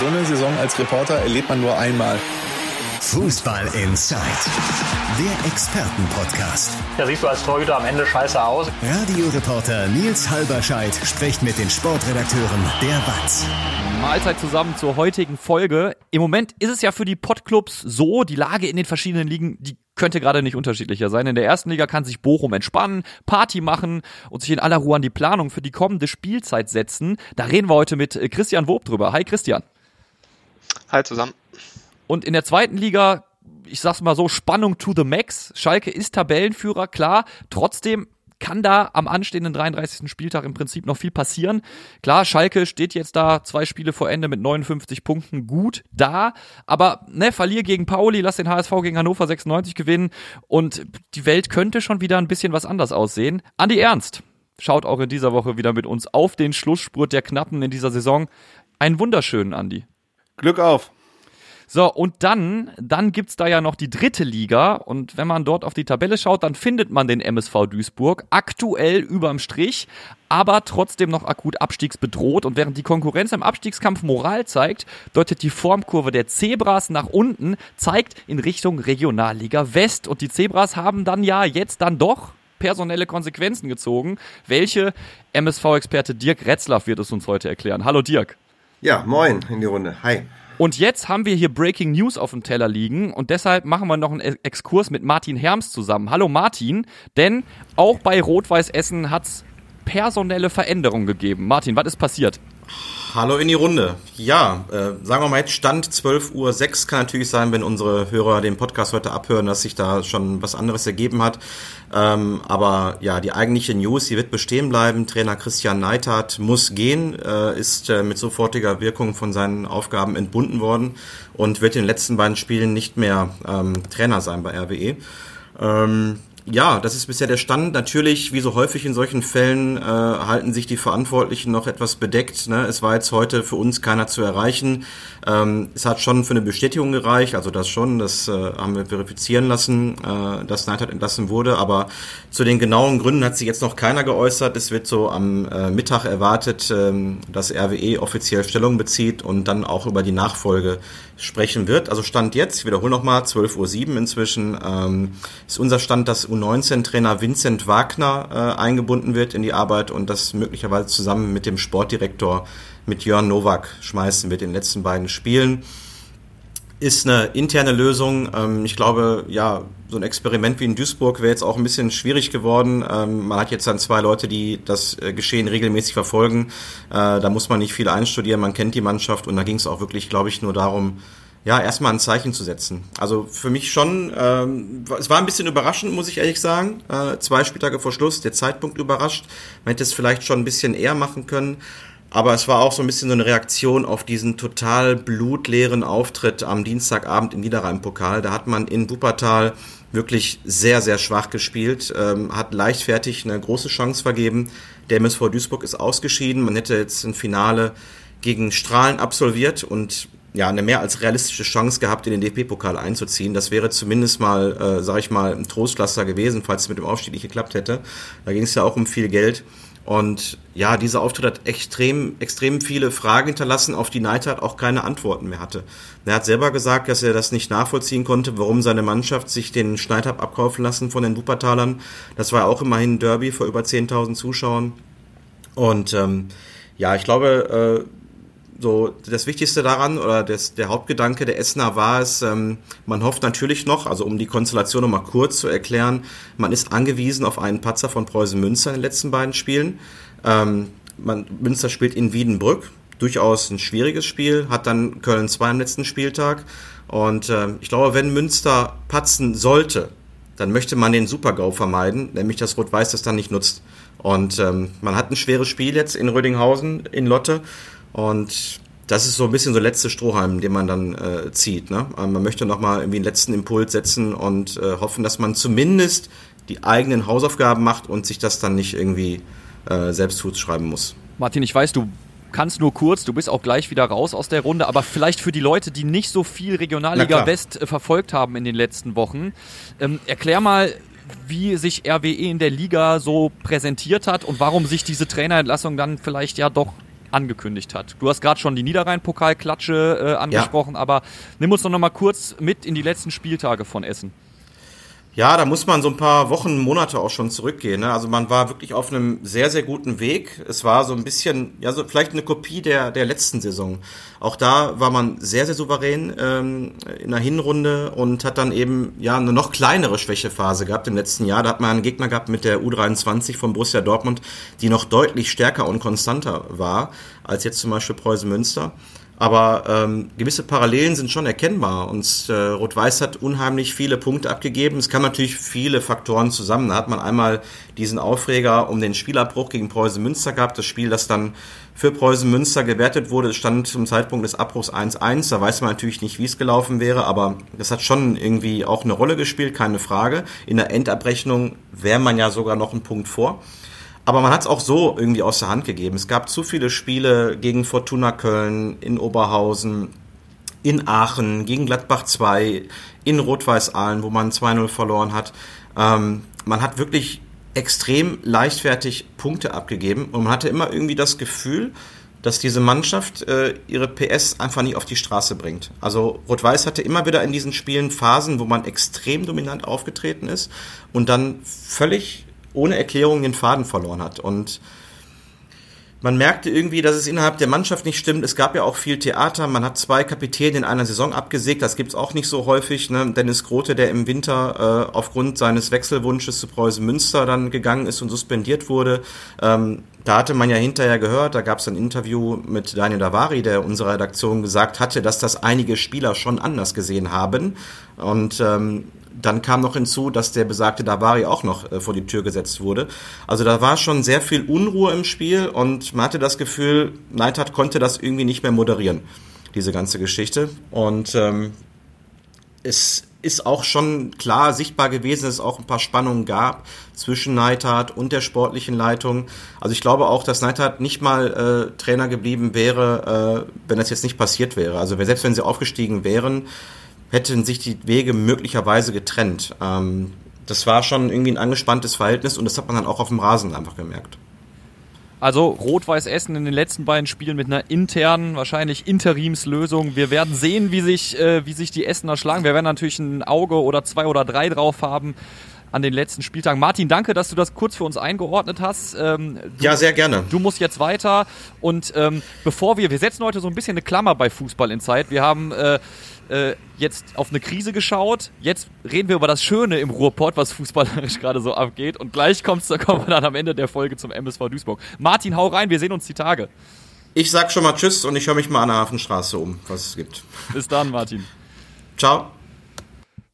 So eine Saison als Reporter erlebt man nur einmal. Fußball Inside, der Expertenpodcast. Da siehst du als Torhüter am Ende scheiße aus. Radioreporter Nils Halberscheid spricht mit den Sportredakteuren der WAZ. Mahlzeit zusammen zur heutigen Folge. Im Moment ist es ja für die Podclubs so, die Lage in den verschiedenen Ligen, die könnte gerade nicht unterschiedlicher sein. In der ersten Liga kann sich Bochum entspannen, Party machen und sich in aller Ruhe an die Planung für die kommende Spielzeit setzen. Da reden wir heute mit Christian Wob drüber. Hi Christian. Hi zusammen. Und in der zweiten Liga, ich sag's mal so, Spannung to the max. Schalke ist Tabellenführer, klar. Trotzdem kann da am anstehenden 33. Spieltag im Prinzip noch viel passieren. Klar, Schalke steht jetzt da zwei Spiele vor Ende mit 59 Punkten gut da, aber ne, verlier gegen Pauli, lass den HSV gegen Hannover 96 gewinnen und die Welt könnte schon wieder ein bisschen was anders aussehen. Andi Ernst schaut auch in dieser Woche wieder mit uns auf den Schlussspurt der Knappen in dieser Saison. Einen wunderschönen Andi. Glück auf. So, und dann, dann gibt's da ja noch die dritte Liga. Und wenn man dort auf die Tabelle schaut, dann findet man den MSV Duisburg aktuell überm Strich, aber trotzdem noch akut abstiegsbedroht. Und während die Konkurrenz im Abstiegskampf Moral zeigt, deutet die Formkurve der Zebras nach unten, zeigt in Richtung Regionalliga West. Und die Zebras haben dann ja jetzt dann doch personelle Konsequenzen gezogen. Welche MSV-Experte Dirk Retzlaff wird es uns heute erklären. Hallo Dirk. Ja, moin in die Runde. Hi. Und jetzt haben wir hier Breaking News auf dem Teller liegen und deshalb machen wir noch einen Exkurs mit Martin Herms zusammen. Hallo Martin, denn auch bei Rot-Weiß Essen hat's personelle Veränderungen gegeben. Martin, was ist passiert? Hallo in die Runde. Ja, äh, sagen wir mal jetzt Stand 12.06 Uhr. Kann natürlich sein, wenn unsere Hörer den Podcast heute abhören, dass sich da schon was anderes ergeben hat. Ähm, aber ja, die eigentliche News, die wird bestehen bleiben. Trainer Christian Neithardt muss gehen, äh, ist äh, mit sofortiger Wirkung von seinen Aufgaben entbunden worden und wird in den letzten beiden Spielen nicht mehr ähm, Trainer sein bei RWE. Ähm, ja, das ist bisher der Stand. Natürlich, wie so häufig in solchen Fällen, äh, halten sich die Verantwortlichen noch etwas bedeckt. Ne? Es war jetzt heute für uns keiner zu erreichen. Ähm, es hat schon für eine Bestätigung gereicht, also das schon, das äh, haben wir verifizieren lassen, äh, dass Neidhardt entlassen wurde. Aber zu den genauen Gründen hat sich jetzt noch keiner geäußert. Es wird so am äh, Mittag erwartet, ähm, dass RWE offiziell Stellung bezieht und dann auch über die Nachfolge sprechen wird. Also Stand jetzt, ich wiederhole nochmal, 12.07 Uhr inzwischen, ähm, ist unser Stand, dass U19-Trainer Vincent Wagner äh, eingebunden wird in die Arbeit und das möglicherweise zusammen mit dem Sportdirektor, mit Jörn Nowak, schmeißen wird in den letzten beiden Spielen. Ist eine interne Lösung. Ähm, ich glaube, ja, so ein Experiment wie in Duisburg wäre jetzt auch ein bisschen schwierig geworden. Ähm, man hat jetzt dann zwei Leute, die das äh, Geschehen regelmäßig verfolgen. Äh, da muss man nicht viel einstudieren, man kennt die Mannschaft und da ging es auch wirklich, glaube ich, nur darum, ja, erstmal ein Zeichen zu setzen. Also für mich schon, ähm, es war ein bisschen überraschend, muss ich ehrlich sagen. Äh, zwei Spieltage vor Schluss, der Zeitpunkt überrascht. Man hätte es vielleicht schon ein bisschen eher machen können. Aber es war auch so ein bisschen so eine Reaktion auf diesen total blutleeren Auftritt am Dienstagabend im Niederrhein-Pokal. Da hat man in Wuppertal wirklich sehr, sehr schwach gespielt, ähm, hat leichtfertig eine große Chance vergeben. Der MSV Duisburg ist ausgeschieden. Man hätte jetzt ein Finale gegen Strahlen absolviert und ja, eine mehr als realistische Chance gehabt, in den DP-Pokal einzuziehen. Das wäre zumindest mal, äh, sage ich mal, ein Trostpflaster gewesen, falls es mit dem Aufstieg nicht geklappt hätte. Da ging es ja auch um viel Geld. Und ja, dieser Auftritt hat extrem, extrem viele Fragen hinterlassen, auf die Neidhardt auch keine Antworten mehr hatte. Er hat selber gesagt, dass er das nicht nachvollziehen konnte, warum seine Mannschaft sich den Schneid hat abkaufen lassen von den Wuppertalern. Das war auch immerhin ein Derby vor über 10.000 Zuschauern. Und ähm, ja, ich glaube, äh, so das Wichtigste daran oder das, der Hauptgedanke der Essener war es, ähm, man hofft natürlich noch, also um die Konstellation nochmal kurz zu erklären, man ist angewiesen auf einen Patzer von Preußen Münster in den letzten beiden Spielen. Ähm, man, Münster spielt in Wiedenbrück, durchaus ein schwieriges Spiel, hat dann Köln 2 am letzten Spieltag. Und äh, ich glaube, wenn Münster patzen sollte, dann möchte man den Super-GAU vermeiden, nämlich dass Rot-Weiß das dann nicht nutzt. Und ähm, man hat ein schweres Spiel jetzt in Rödinghausen, in Lotte. Und das ist so ein bisschen so letzte Strohhalm, den man dann äh, zieht. Ne? Ähm, man möchte nochmal irgendwie einen letzten Impuls setzen und äh, hoffen, dass man zumindest die eigenen Hausaufgaben macht und sich das dann nicht irgendwie äh, selbst zuschreiben muss. Martin, ich weiß, du kannst nur kurz, du bist auch gleich wieder raus aus der Runde, aber vielleicht für die Leute, die nicht so viel Regionalliga West äh, verfolgt haben in den letzten Wochen, ähm, erklär mal, wie sich RWE in der Liga so präsentiert hat und warum sich diese Trainerentlassung dann vielleicht ja doch angekündigt hat. Du hast gerade schon die Niederrhein-Pokalklatsche äh, angesprochen, ja. aber nimm uns doch noch mal kurz mit in die letzten Spieltage von Essen. Ja, da muss man so ein paar Wochen, Monate auch schon zurückgehen. Ne? Also man war wirklich auf einem sehr, sehr guten Weg. Es war so ein bisschen, ja, so vielleicht eine Kopie der, der letzten Saison. Auch da war man sehr, sehr souverän ähm, in der Hinrunde und hat dann eben ja eine noch kleinere Schwächephase gehabt im letzten Jahr. Da hat man einen Gegner gehabt mit der U23 von Borussia Dortmund, die noch deutlich stärker und konstanter war als jetzt zum Beispiel Preußen Münster. Aber ähm, gewisse Parallelen sind schon erkennbar. Und äh, Rot-Weiß hat unheimlich viele Punkte abgegeben. Es kam natürlich viele Faktoren zusammen. Da hat man einmal diesen Aufreger um den Spielabbruch gegen Preußen Münster gehabt. Das Spiel, das dann für Preußen Münster gewertet wurde, stand zum Zeitpunkt des Abbruchs 1-1. Da weiß man natürlich nicht, wie es gelaufen wäre, aber das hat schon irgendwie auch eine Rolle gespielt, keine Frage. In der Endabrechnung wäre man ja sogar noch einen Punkt vor. Aber man hat es auch so irgendwie aus der Hand gegeben. Es gab zu viele Spiele gegen Fortuna Köln, in Oberhausen, in Aachen, gegen Gladbach 2, in Rot-Weiß-Aalen, wo man 2-0 verloren hat. Ähm, man hat wirklich extrem leichtfertig Punkte abgegeben und man hatte immer irgendwie das Gefühl, dass diese Mannschaft äh, ihre PS einfach nicht auf die Straße bringt. Also Rot-Weiß hatte immer wieder in diesen Spielen Phasen, wo man extrem dominant aufgetreten ist und dann völlig ohne Erklärung den Faden verloren hat. Und man merkte irgendwie, dass es innerhalb der Mannschaft nicht stimmt. Es gab ja auch viel Theater. Man hat zwei Kapitäne in einer Saison abgesägt. Das gibt's auch nicht so häufig. Ne? Dennis Grote, der im Winter äh, aufgrund seines Wechselwunsches zu Preußen Münster dann gegangen ist und suspendiert wurde. Ähm, da hatte man ja hinterher gehört, da gab es ein Interview mit Daniel Davari, der unserer Redaktion gesagt hatte, dass das einige Spieler schon anders gesehen haben. Und ähm, dann kam noch hinzu, dass der besagte Davari auch noch äh, vor die Tür gesetzt wurde. Also da war schon sehr viel Unruhe im Spiel und man hatte das Gefühl, Neidhardt konnte das irgendwie nicht mehr moderieren, diese ganze Geschichte. Und ähm, es ist auch schon klar sichtbar gewesen, dass es auch ein paar Spannungen gab zwischen Neidhardt und der sportlichen Leitung. Also ich glaube auch, dass Neidhardt nicht mal äh, Trainer geblieben wäre, äh, wenn das jetzt nicht passiert wäre. Also selbst wenn sie aufgestiegen wären, hätten sich die Wege möglicherweise getrennt. Ähm, das war schon irgendwie ein angespanntes Verhältnis und das hat man dann auch auf dem Rasen einfach gemerkt. Also Rot-Weiß Essen in den letzten beiden Spielen mit einer internen, wahrscheinlich Interimslösung. Wir werden sehen, wie sich, äh, wie sich die Essener schlagen. Wir werden natürlich ein Auge oder zwei oder drei drauf haben an den letzten Spieltagen. Martin, danke, dass du das kurz für uns eingeordnet hast. Ähm, du, ja, sehr gerne. Du musst jetzt weiter. Und ähm, bevor wir, wir setzen heute so ein bisschen eine Klammer bei Fußball in Zeit. Wir haben äh, äh, jetzt auf eine Krise geschaut. Jetzt reden wir über das Schöne im Ruhrpott, was fußballerisch gerade so abgeht. Und gleich kommt's, da kommen wir dann am Ende der Folge zum MSV Duisburg. Martin, hau rein, wir sehen uns die Tage. Ich sag schon mal Tschüss und ich höre mich mal an der Hafenstraße um, was es gibt. Bis dann, Martin. Ciao.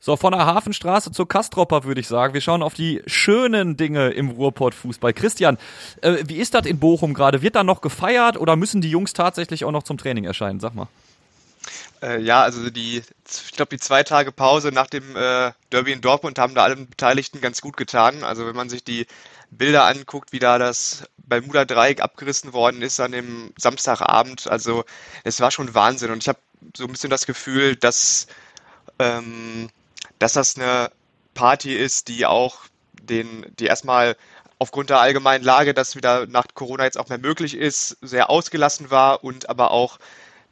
So, von der Hafenstraße zur Kastropper würde ich sagen. Wir schauen auf die schönen Dinge im Ruhrpott-Fußball. Christian, äh, wie ist das in Bochum gerade? Wird da noch gefeiert oder müssen die Jungs tatsächlich auch noch zum Training erscheinen? Sag mal. Äh, ja, also die, ich glaube, die zwei Tage Pause nach dem äh, Derby in Dortmund haben da allen Beteiligten ganz gut getan. Also wenn man sich die Bilder anguckt, wie da das Bermuda Dreieck abgerissen worden ist an dem Samstagabend, also es war schon Wahnsinn. Und ich habe so ein bisschen das Gefühl, dass, ähm, dass das eine Party ist, die auch den, die erstmal aufgrund der allgemeinen Lage, dass wieder nach Corona jetzt auch mehr möglich ist, sehr ausgelassen war und aber auch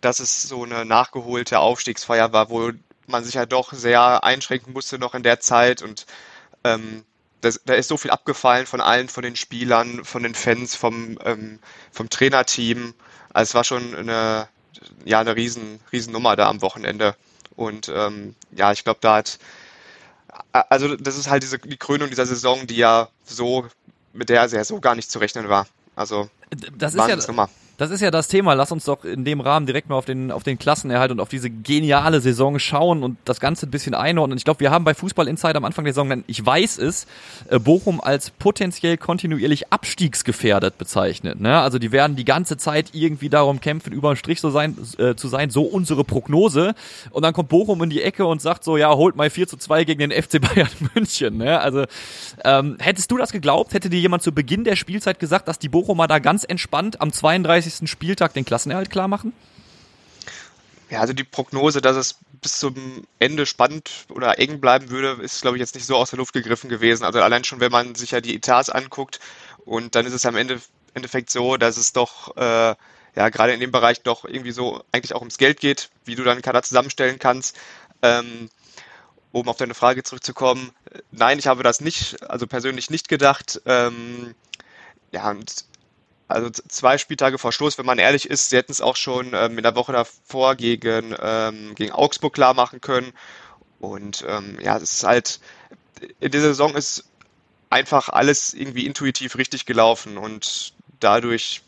dass es so eine nachgeholte Aufstiegsfeier war, wo man sich ja doch sehr einschränken musste noch in der Zeit und ähm, das, da ist so viel abgefallen von allen, von den Spielern, von den Fans, vom, ähm, vom Trainerteam. Also es war schon eine, ja, eine riesen, riesen Nummer da am Wochenende. Und ähm, ja, ich glaube, da hat, also das ist halt diese, die Krönung dieser Saison, die ja so, mit der er so gar nicht zu rechnen war. Also, das ist ja, Nummer. Das ist ja das Thema. Lass uns doch in dem Rahmen direkt mal auf den, auf den Klassenerhalt und auf diese geniale Saison schauen und das Ganze ein bisschen einordnen. Ich glaube, wir haben bei Fußball Insider am Anfang der Saison, ich weiß es, äh, Bochum als potenziell kontinuierlich abstiegsgefährdet bezeichnet. Ne? Also die werden die ganze Zeit irgendwie darum kämpfen, über den Strich so sein, äh, zu sein, so unsere Prognose. Und dann kommt Bochum in die Ecke und sagt so, ja, holt mal 4 zu 2 gegen den FC Bayern München. Ne? Also ähm, hättest du das geglaubt? Hätte dir jemand zu Beginn der Spielzeit gesagt, dass die Bochumer da ganz entspannt am 32 32. Spieltag den Klassenerhalt klar machen? Ja, also die Prognose, dass es bis zum Ende spannend oder eng bleiben würde, ist, glaube ich, jetzt nicht so aus der Luft gegriffen gewesen. Also allein schon, wenn man sich ja die Etats anguckt und dann ist es am Ende, Endeffekt so, dass es doch äh, ja gerade in dem Bereich doch irgendwie so eigentlich auch ums Geld geht, wie du dann Kader zusammenstellen kannst. Ähm, um auf deine Frage zurückzukommen, nein, ich habe das nicht, also persönlich nicht gedacht. Ähm, ja, und also zwei Spieltage vor Schluss, wenn man ehrlich ist, sie hätten es auch schon ähm, in der Woche davor gegen, ähm, gegen Augsburg klar machen können. Und ähm, ja, es ist halt, in dieser Saison ist einfach alles irgendwie intuitiv richtig gelaufen und dadurch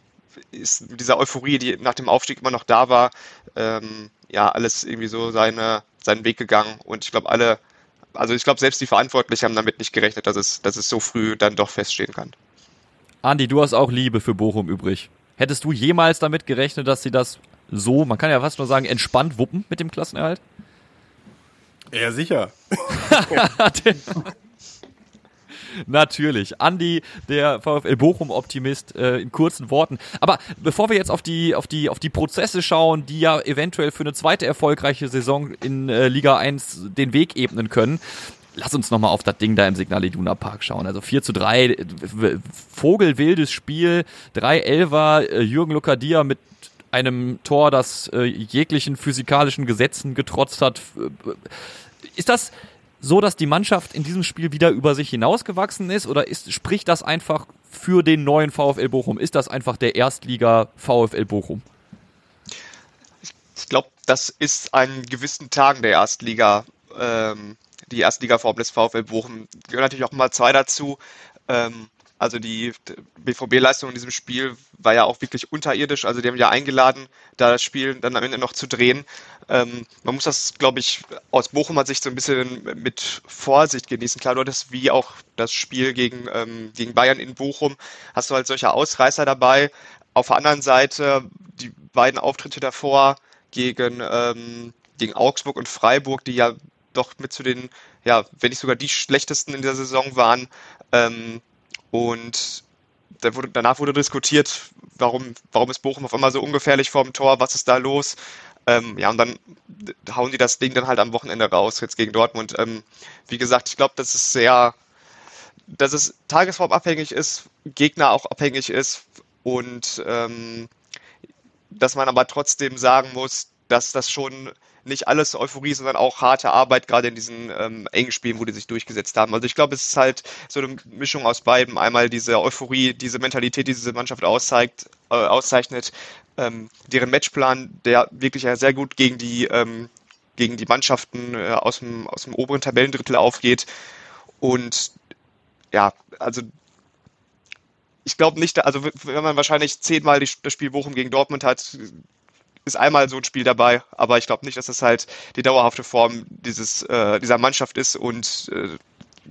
ist mit dieser Euphorie, die nach dem Aufstieg immer noch da war, ähm, ja, alles irgendwie so seine, seinen Weg gegangen. Und ich glaube, alle, also ich glaube, selbst die Verantwortlichen haben damit nicht gerechnet, dass es, dass es so früh dann doch feststehen kann. Andi, du hast auch Liebe für Bochum übrig. Hättest du jemals damit gerechnet, dass sie das so, man kann ja fast nur sagen, entspannt wuppen mit dem Klassenerhalt? Ja, sicher. Natürlich. Andi, der VfL Bochum-Optimist, äh, in kurzen Worten. Aber bevor wir jetzt auf die, auf, die, auf die Prozesse schauen, die ja eventuell für eine zweite erfolgreiche Saison in äh, Liga 1 den Weg ebnen können, lass uns nochmal auf das Ding da im Signal Iduna Park schauen. Also 4 zu 3, vogelwildes Spiel, 3 Elfer, äh, Jürgen Lukadia mit einem Tor, das äh, jeglichen physikalischen Gesetzen getrotzt hat. Ist das so, dass die Mannschaft in diesem Spiel wieder über sich hinausgewachsen ist oder ist, spricht das einfach für den neuen VfL Bochum? Ist das einfach der Erstliga VfL Bochum? Ich glaube, das ist an gewissen Tagen der Erstliga, ähm, die Erstligaform des VfL Bochum. Gehören natürlich auch mal zwei dazu. Ähm, also die BVB-Leistung in diesem Spiel war ja auch wirklich unterirdisch. Also die haben ja eingeladen, da das Spiel dann am Ende noch zu drehen. Ähm, man muss das, glaube ich, aus Bochumer Sicht so ein bisschen mit Vorsicht genießen. Klar, du hattest wie auch das Spiel gegen, ähm, gegen Bayern in Bochum, hast du halt solche Ausreißer dabei. Auf der anderen Seite die beiden Auftritte davor gegen, ähm, gegen Augsburg und Freiburg, die ja doch mit zu den, ja, wenn nicht sogar die schlechtesten in der Saison waren. Ähm, und da wurde, danach wurde diskutiert, warum, warum ist Bochum auf einmal so ungefährlich vorm Tor, was ist da los? Ähm, ja, und dann hauen die das Ding dann halt am Wochenende raus, jetzt gegen Dortmund. Ähm, wie gesagt, ich glaube, dass es sehr, dass es tagesformabhängig ist, Gegner auch abhängig ist und ähm, dass man aber trotzdem sagen muss, dass das schon nicht alles Euphorie, sondern auch harte Arbeit, gerade in diesen ähm, engen Spielen, wo die sich durchgesetzt haben. Also ich glaube, es ist halt so eine Mischung aus beiden. Einmal diese Euphorie, diese Mentalität, die diese Mannschaft auszeigt, äh, auszeichnet, ähm, deren Matchplan, der wirklich sehr gut gegen die, ähm, gegen die Mannschaften äh, aus, dem, aus dem oberen Tabellendrittel aufgeht. Und ja, also ich glaube nicht, also wenn man wahrscheinlich zehnmal das Spiel Bochum gegen Dortmund hat, ist einmal so ein Spiel dabei, aber ich glaube nicht, dass das halt die dauerhafte Form dieses, äh, dieser Mannschaft ist und äh,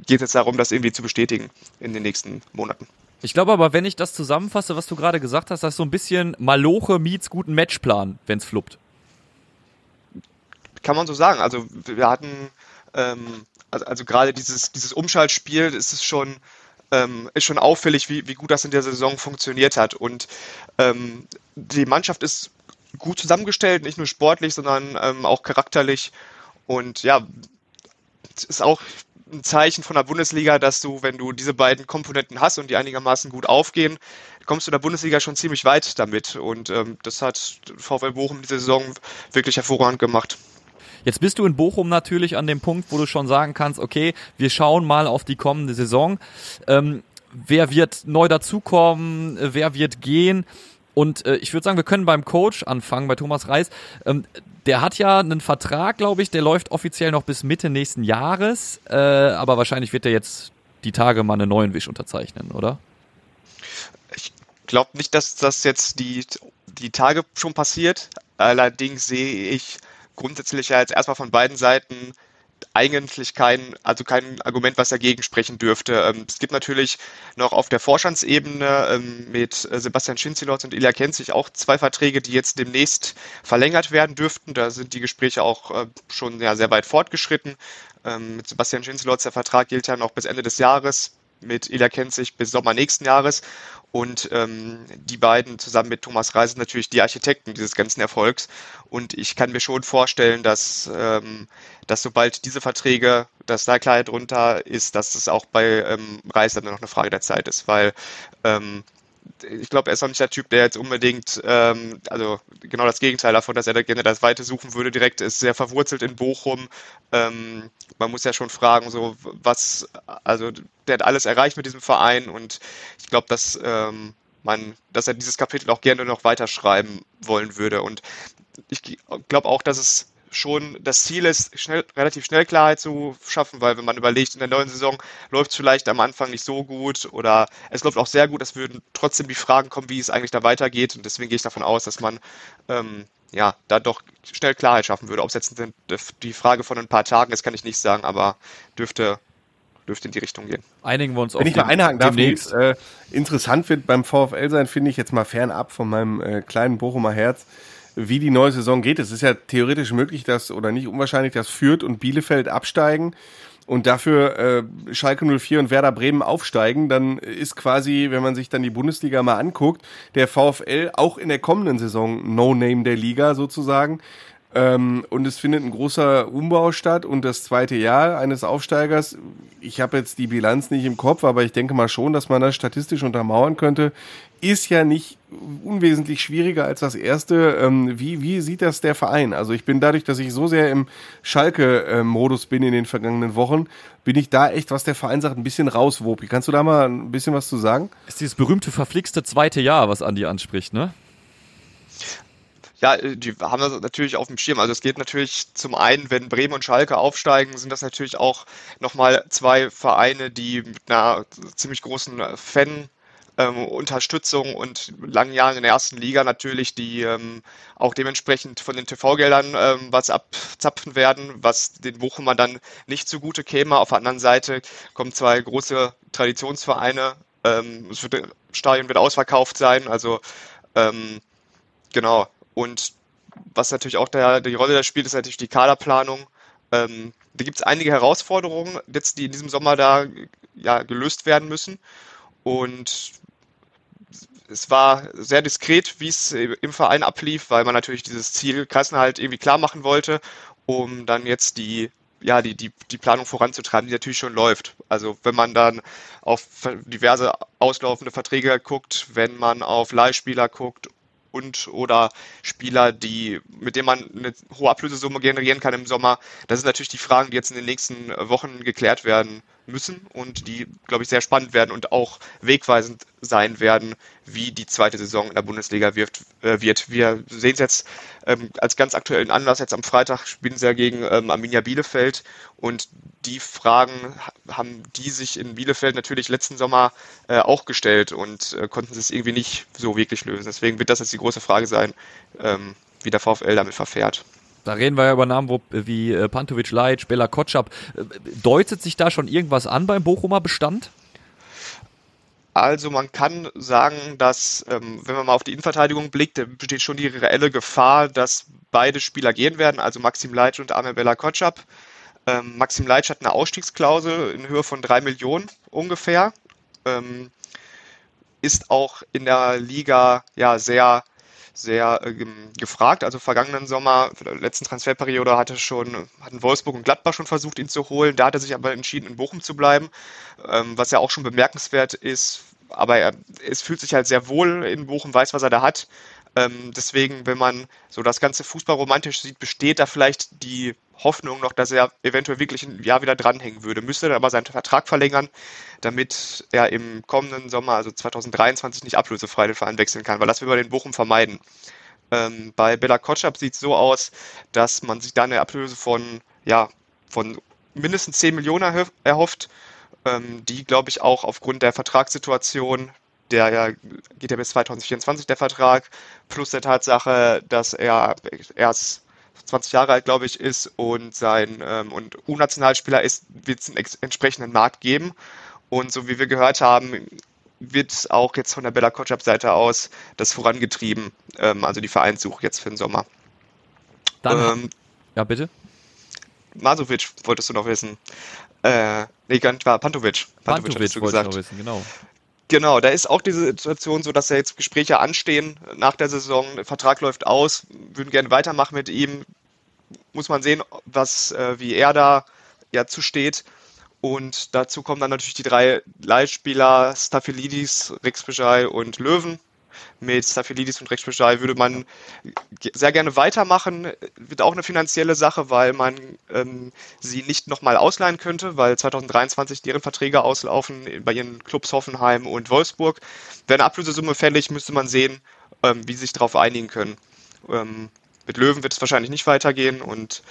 geht jetzt darum, das irgendwie zu bestätigen in den nächsten Monaten. Ich glaube aber, wenn ich das zusammenfasse, was du gerade gesagt hast, das ist so ein bisschen Maloche meets guten Matchplan, wenn es fluppt. Kann man so sagen. Also wir hatten, ähm, also, also gerade dieses, dieses Umschaltspiel, ist es schon, ähm, ist schon auffällig, wie, wie gut das in der Saison funktioniert hat. Und ähm, die Mannschaft ist gut zusammengestellt, nicht nur sportlich, sondern ähm, auch charakterlich. Und ja, es ist auch ein Zeichen von der Bundesliga, dass du, wenn du diese beiden Komponenten hast und die einigermaßen gut aufgehen, kommst du in der Bundesliga schon ziemlich weit damit. Und ähm, das hat VfL Bochum diese Saison wirklich hervorragend gemacht. Jetzt bist du in Bochum natürlich an dem Punkt, wo du schon sagen kannst, okay, wir schauen mal auf die kommende Saison. Ähm, wer wird neu dazukommen? Wer wird gehen? Und äh, ich würde sagen, wir können beim Coach anfangen, bei Thomas Reis. Ähm, der hat ja einen Vertrag, glaube ich, der läuft offiziell noch bis Mitte nächsten Jahres, äh, aber wahrscheinlich wird er jetzt die Tage mal einen neuen Wisch unterzeichnen, oder? Ich glaube nicht, dass das jetzt die, die Tage schon passiert. Allerdings sehe ich grundsätzlich ja jetzt erstmal von beiden Seiten eigentlich kein, also kein Argument, was dagegen sprechen dürfte. Ähm, es gibt natürlich noch auf der Vorstandsebene ähm, mit äh, Sebastian Schinzilotz und Ilya Kenzig auch zwei Verträge, die jetzt demnächst verlängert werden dürften. Da sind die Gespräche auch äh, schon sehr weit fortgeschritten. Ähm, mit Sebastian Schinzilotz, der Vertrag gilt ja noch bis Ende des Jahres mit Ilya Kenzig bis Sommer nächsten Jahres. Und ähm, die beiden zusammen mit Thomas Reis sind natürlich die Architekten dieses ganzen Erfolgs. Und ich kann mir schon vorstellen, dass, ähm, dass sobald diese Verträge, dass da Klarheit drunter ist, dass es auch bei ähm, Reis dann noch eine Frage der Zeit ist. Weil ähm, ich glaube, er ist auch nicht der Typ, der jetzt unbedingt, ähm, also genau das Gegenteil davon, dass er da gerne das Weite suchen würde, direkt ist sehr verwurzelt in Bochum. Ähm, man muss ja schon fragen, so was, also der hat alles erreicht mit diesem Verein und ich glaube, dass ähm, man, dass er dieses Kapitel auch gerne noch weiterschreiben wollen würde. Und ich glaube auch, dass es schon das Ziel ist, schnell, relativ schnell Klarheit zu schaffen, weil wenn man überlegt, in der neuen Saison läuft es vielleicht am Anfang nicht so gut oder es läuft auch sehr gut, es würden trotzdem die Fragen kommen, wie es eigentlich da weitergeht und deswegen gehe ich davon aus, dass man ähm, ja da doch schnell Klarheit schaffen würde. Ob es jetzt die Frage von ein paar Tagen ist, kann ich nicht sagen, aber dürfte dürfte in die Richtung gehen. Einigen wir uns auf Wenn ich mal einhaken darf, Nils, äh, interessant wird beim VfL sein, finde ich jetzt mal fernab von meinem äh, kleinen Bochumer Herz, wie die neue Saison geht. Es ist ja theoretisch möglich, dass, oder nicht unwahrscheinlich, dass Fürth und Bielefeld absteigen und dafür äh, Schalke 04 und Werder Bremen aufsteigen, dann ist quasi, wenn man sich dann die Bundesliga mal anguckt, der VfL auch in der kommenden Saison No-Name der Liga sozusagen. Ähm, und es findet ein großer Umbau statt und das zweite Jahr eines Aufsteigers, ich habe jetzt die Bilanz nicht im Kopf, aber ich denke mal schon, dass man das statistisch untermauern könnte, ist ja nicht unwesentlich schwieriger als das erste. Ähm, wie, wie sieht das der Verein? Also ich bin dadurch, dass ich so sehr im Schalke-Modus bin in den vergangenen Wochen, bin ich da echt, was der Verein sagt, ein bisschen rauswopi. Kannst du da mal ein bisschen was zu sagen? ist dieses berühmte verflixte zweite Jahr, was Andi anspricht, ne? Ja, die haben das natürlich auf dem Schirm. Also es geht natürlich zum einen, wenn Bremen und Schalke aufsteigen, sind das natürlich auch nochmal zwei Vereine, die mit einer ziemlich großen Fan ähm, Unterstützung und langen Jahren in der ersten Liga natürlich, die ähm, auch dementsprechend von den TV-Geldern ähm, was abzapfen werden, was den Bochumern dann nicht zugute käme. Auf der anderen Seite kommen zwei große Traditionsvereine. Ähm, das wird, Stadion wird ausverkauft sein, also ähm, genau. Und was natürlich auch der, die Rolle da spielt, ist natürlich die Kaderplanung. Ähm, da gibt es einige Herausforderungen, jetzt, die in diesem Sommer da ja, gelöst werden müssen. Und es war sehr diskret, wie es im Verein ablief, weil man natürlich dieses Ziel Klassenhalt irgendwie klar machen wollte, um dann jetzt die ja, die, die, die Planung voranzutreiben, die natürlich schon läuft. Also wenn man dann auf diverse auslaufende Verträge guckt, wenn man auf Leihspieler guckt und oder Spieler, die, mit denen man eine hohe Ablösesumme generieren kann im Sommer. Das sind natürlich die Fragen, die jetzt in den nächsten Wochen geklärt werden müssen und die, glaube ich, sehr spannend werden und auch wegweisend sein werden, wie die zweite Saison in der Bundesliga wird. Äh, wird. Wir sehen es jetzt ähm, als ganz aktuellen Anlass. Jetzt am Freitag spielen sie ja gegen ähm, Arminia Bielefeld und die Fragen haben die sich in Bielefeld natürlich letzten Sommer äh, auch gestellt und äh, konnten es irgendwie nicht so wirklich lösen. Deswegen wird das jetzt die große Frage sein, ähm, wie der VfL damit verfährt. Da reden wir ja über Namen wie äh, Pantovic Leitsch, Bella Kotschap. Äh, deutet sich da schon irgendwas an beim Bochumer Bestand? Also man kann sagen, dass, ähm, wenn man mal auf die Innenverteidigung blickt, besteht schon die reelle Gefahr, dass beide Spieler gehen werden, also Maxim Leitsch und Amel Bella Kotschap. Ähm, Maxim Leitsch hat eine Ausstiegsklausel in Höhe von drei Millionen ungefähr. Ähm, ist auch in der Liga ja sehr sehr äh, gefragt. Also vergangenen Sommer, letzten Transferperiode hatte schon, hatten Wolfsburg und Gladbach schon versucht, ihn zu holen. Da hat er sich aber entschieden, in Bochum zu bleiben, ähm, was ja auch schon bemerkenswert ist. Aber er, es fühlt sich halt sehr wohl in Bochum, weiß, was er da hat. Ähm, deswegen, wenn man so das ganze Fußball romantisch sieht, besteht da vielleicht die Hoffnung noch, dass er eventuell wirklich ein Jahr wieder dranhängen würde, müsste dann aber seinen Vertrag verlängern, damit er im kommenden Sommer, also 2023, nicht ablösefrei den Verein wechseln kann, weil das will wir den Bochum vermeiden. Ähm, bei Bella Kotschap sieht es so aus, dass man sich da eine Ablöse von, ja, von mindestens 10 Millionen erhofft, ähm, die, glaube ich, auch aufgrund der Vertragssituation, der ja, geht ja bis 2024 der Vertrag, plus der Tatsache, dass er erst 20 Jahre alt, glaube ich, ist und sein ähm, und U-Nationalspieler ist, wird es einen entsprechenden Markt geben. Und so wie wir gehört haben, wird auch jetzt von der Bella Kotschap Seite aus das vorangetrieben, ähm, also die Vereinssuche jetzt für den Sommer. Dann, ähm, ja, bitte. Masovic wolltest du noch wissen. Äh, nee, gar nicht wahr, Pantovic. Pantovic, Pantovic du gesagt. noch wissen, genau. Genau, da ist auch diese Situation so, dass ja jetzt Gespräche anstehen nach der Saison, der Vertrag läuft aus, würden gerne weitermachen mit ihm. Muss man sehen, was, äh, wie er da ja zusteht. Und dazu kommen dann natürlich die drei Leihspieler Staphylidis, Rexbejai und Löwen. Mit Staphylidis und Rexbejai würde man sehr gerne weitermachen. Wird auch eine finanzielle Sache, weil man ähm, sie nicht nochmal ausleihen könnte, weil 2023 deren Verträge auslaufen bei ihren Clubs Hoffenheim und Wolfsburg. Wäre eine Ablösesumme fällig, müsste man sehen, ähm, wie sie sich darauf einigen können. Ähm, mit Löwen wird es wahrscheinlich nicht weitergehen und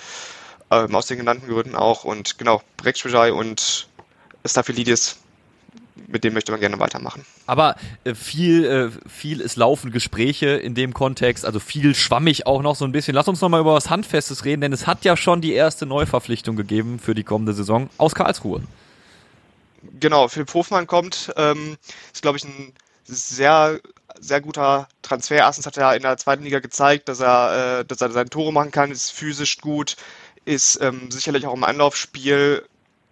ähm, aus den genannten Gründen auch. Und genau, Brekschwejai und Staphylidis, mit dem möchte man gerne weitermachen. Aber äh, viel, äh, viel ist laufen Gespräche in dem Kontext, also viel schwammig auch noch so ein bisschen. Lass uns noch mal über was Handfestes reden, denn es hat ja schon die erste Neuverpflichtung gegeben für die kommende Saison aus Karlsruhe. Genau, Philipp Hofmann kommt, ähm, ist glaube ich ein sehr sehr guter Transfer. Erstens hat er in der zweiten Liga gezeigt, dass er, äh, dass er seine Tore machen kann, ist physisch gut, ist ähm, sicherlich auch im Anlaufspiel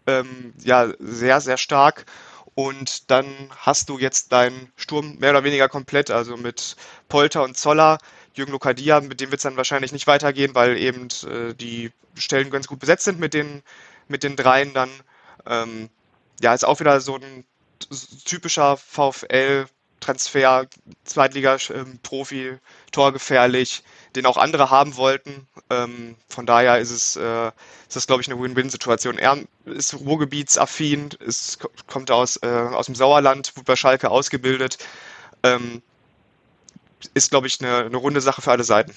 ähm, ja sehr, sehr stark. Und dann hast du jetzt deinen Sturm mehr oder weniger komplett, also mit Polter und Zoller. Jürgen Lokadia, mit dem wird es dann wahrscheinlich nicht weitergehen, weil eben äh, die Stellen ganz gut besetzt sind mit den, mit den dreien dann. Ähm, ja, ist auch wieder so ein typischer VfL Transfer, Zweitliga-Profi, ähm, torgefährlich, den auch andere haben wollten. Ähm, von daher ist es, äh, ist das, glaube ich, eine Win-Win-Situation. Er ist Ruhrgebietsaffin, ist, kommt aus, äh, aus dem Sauerland, wurde bei Schalke ausgebildet. Ähm, ist, glaube ich, eine, eine runde Sache für alle Seiten.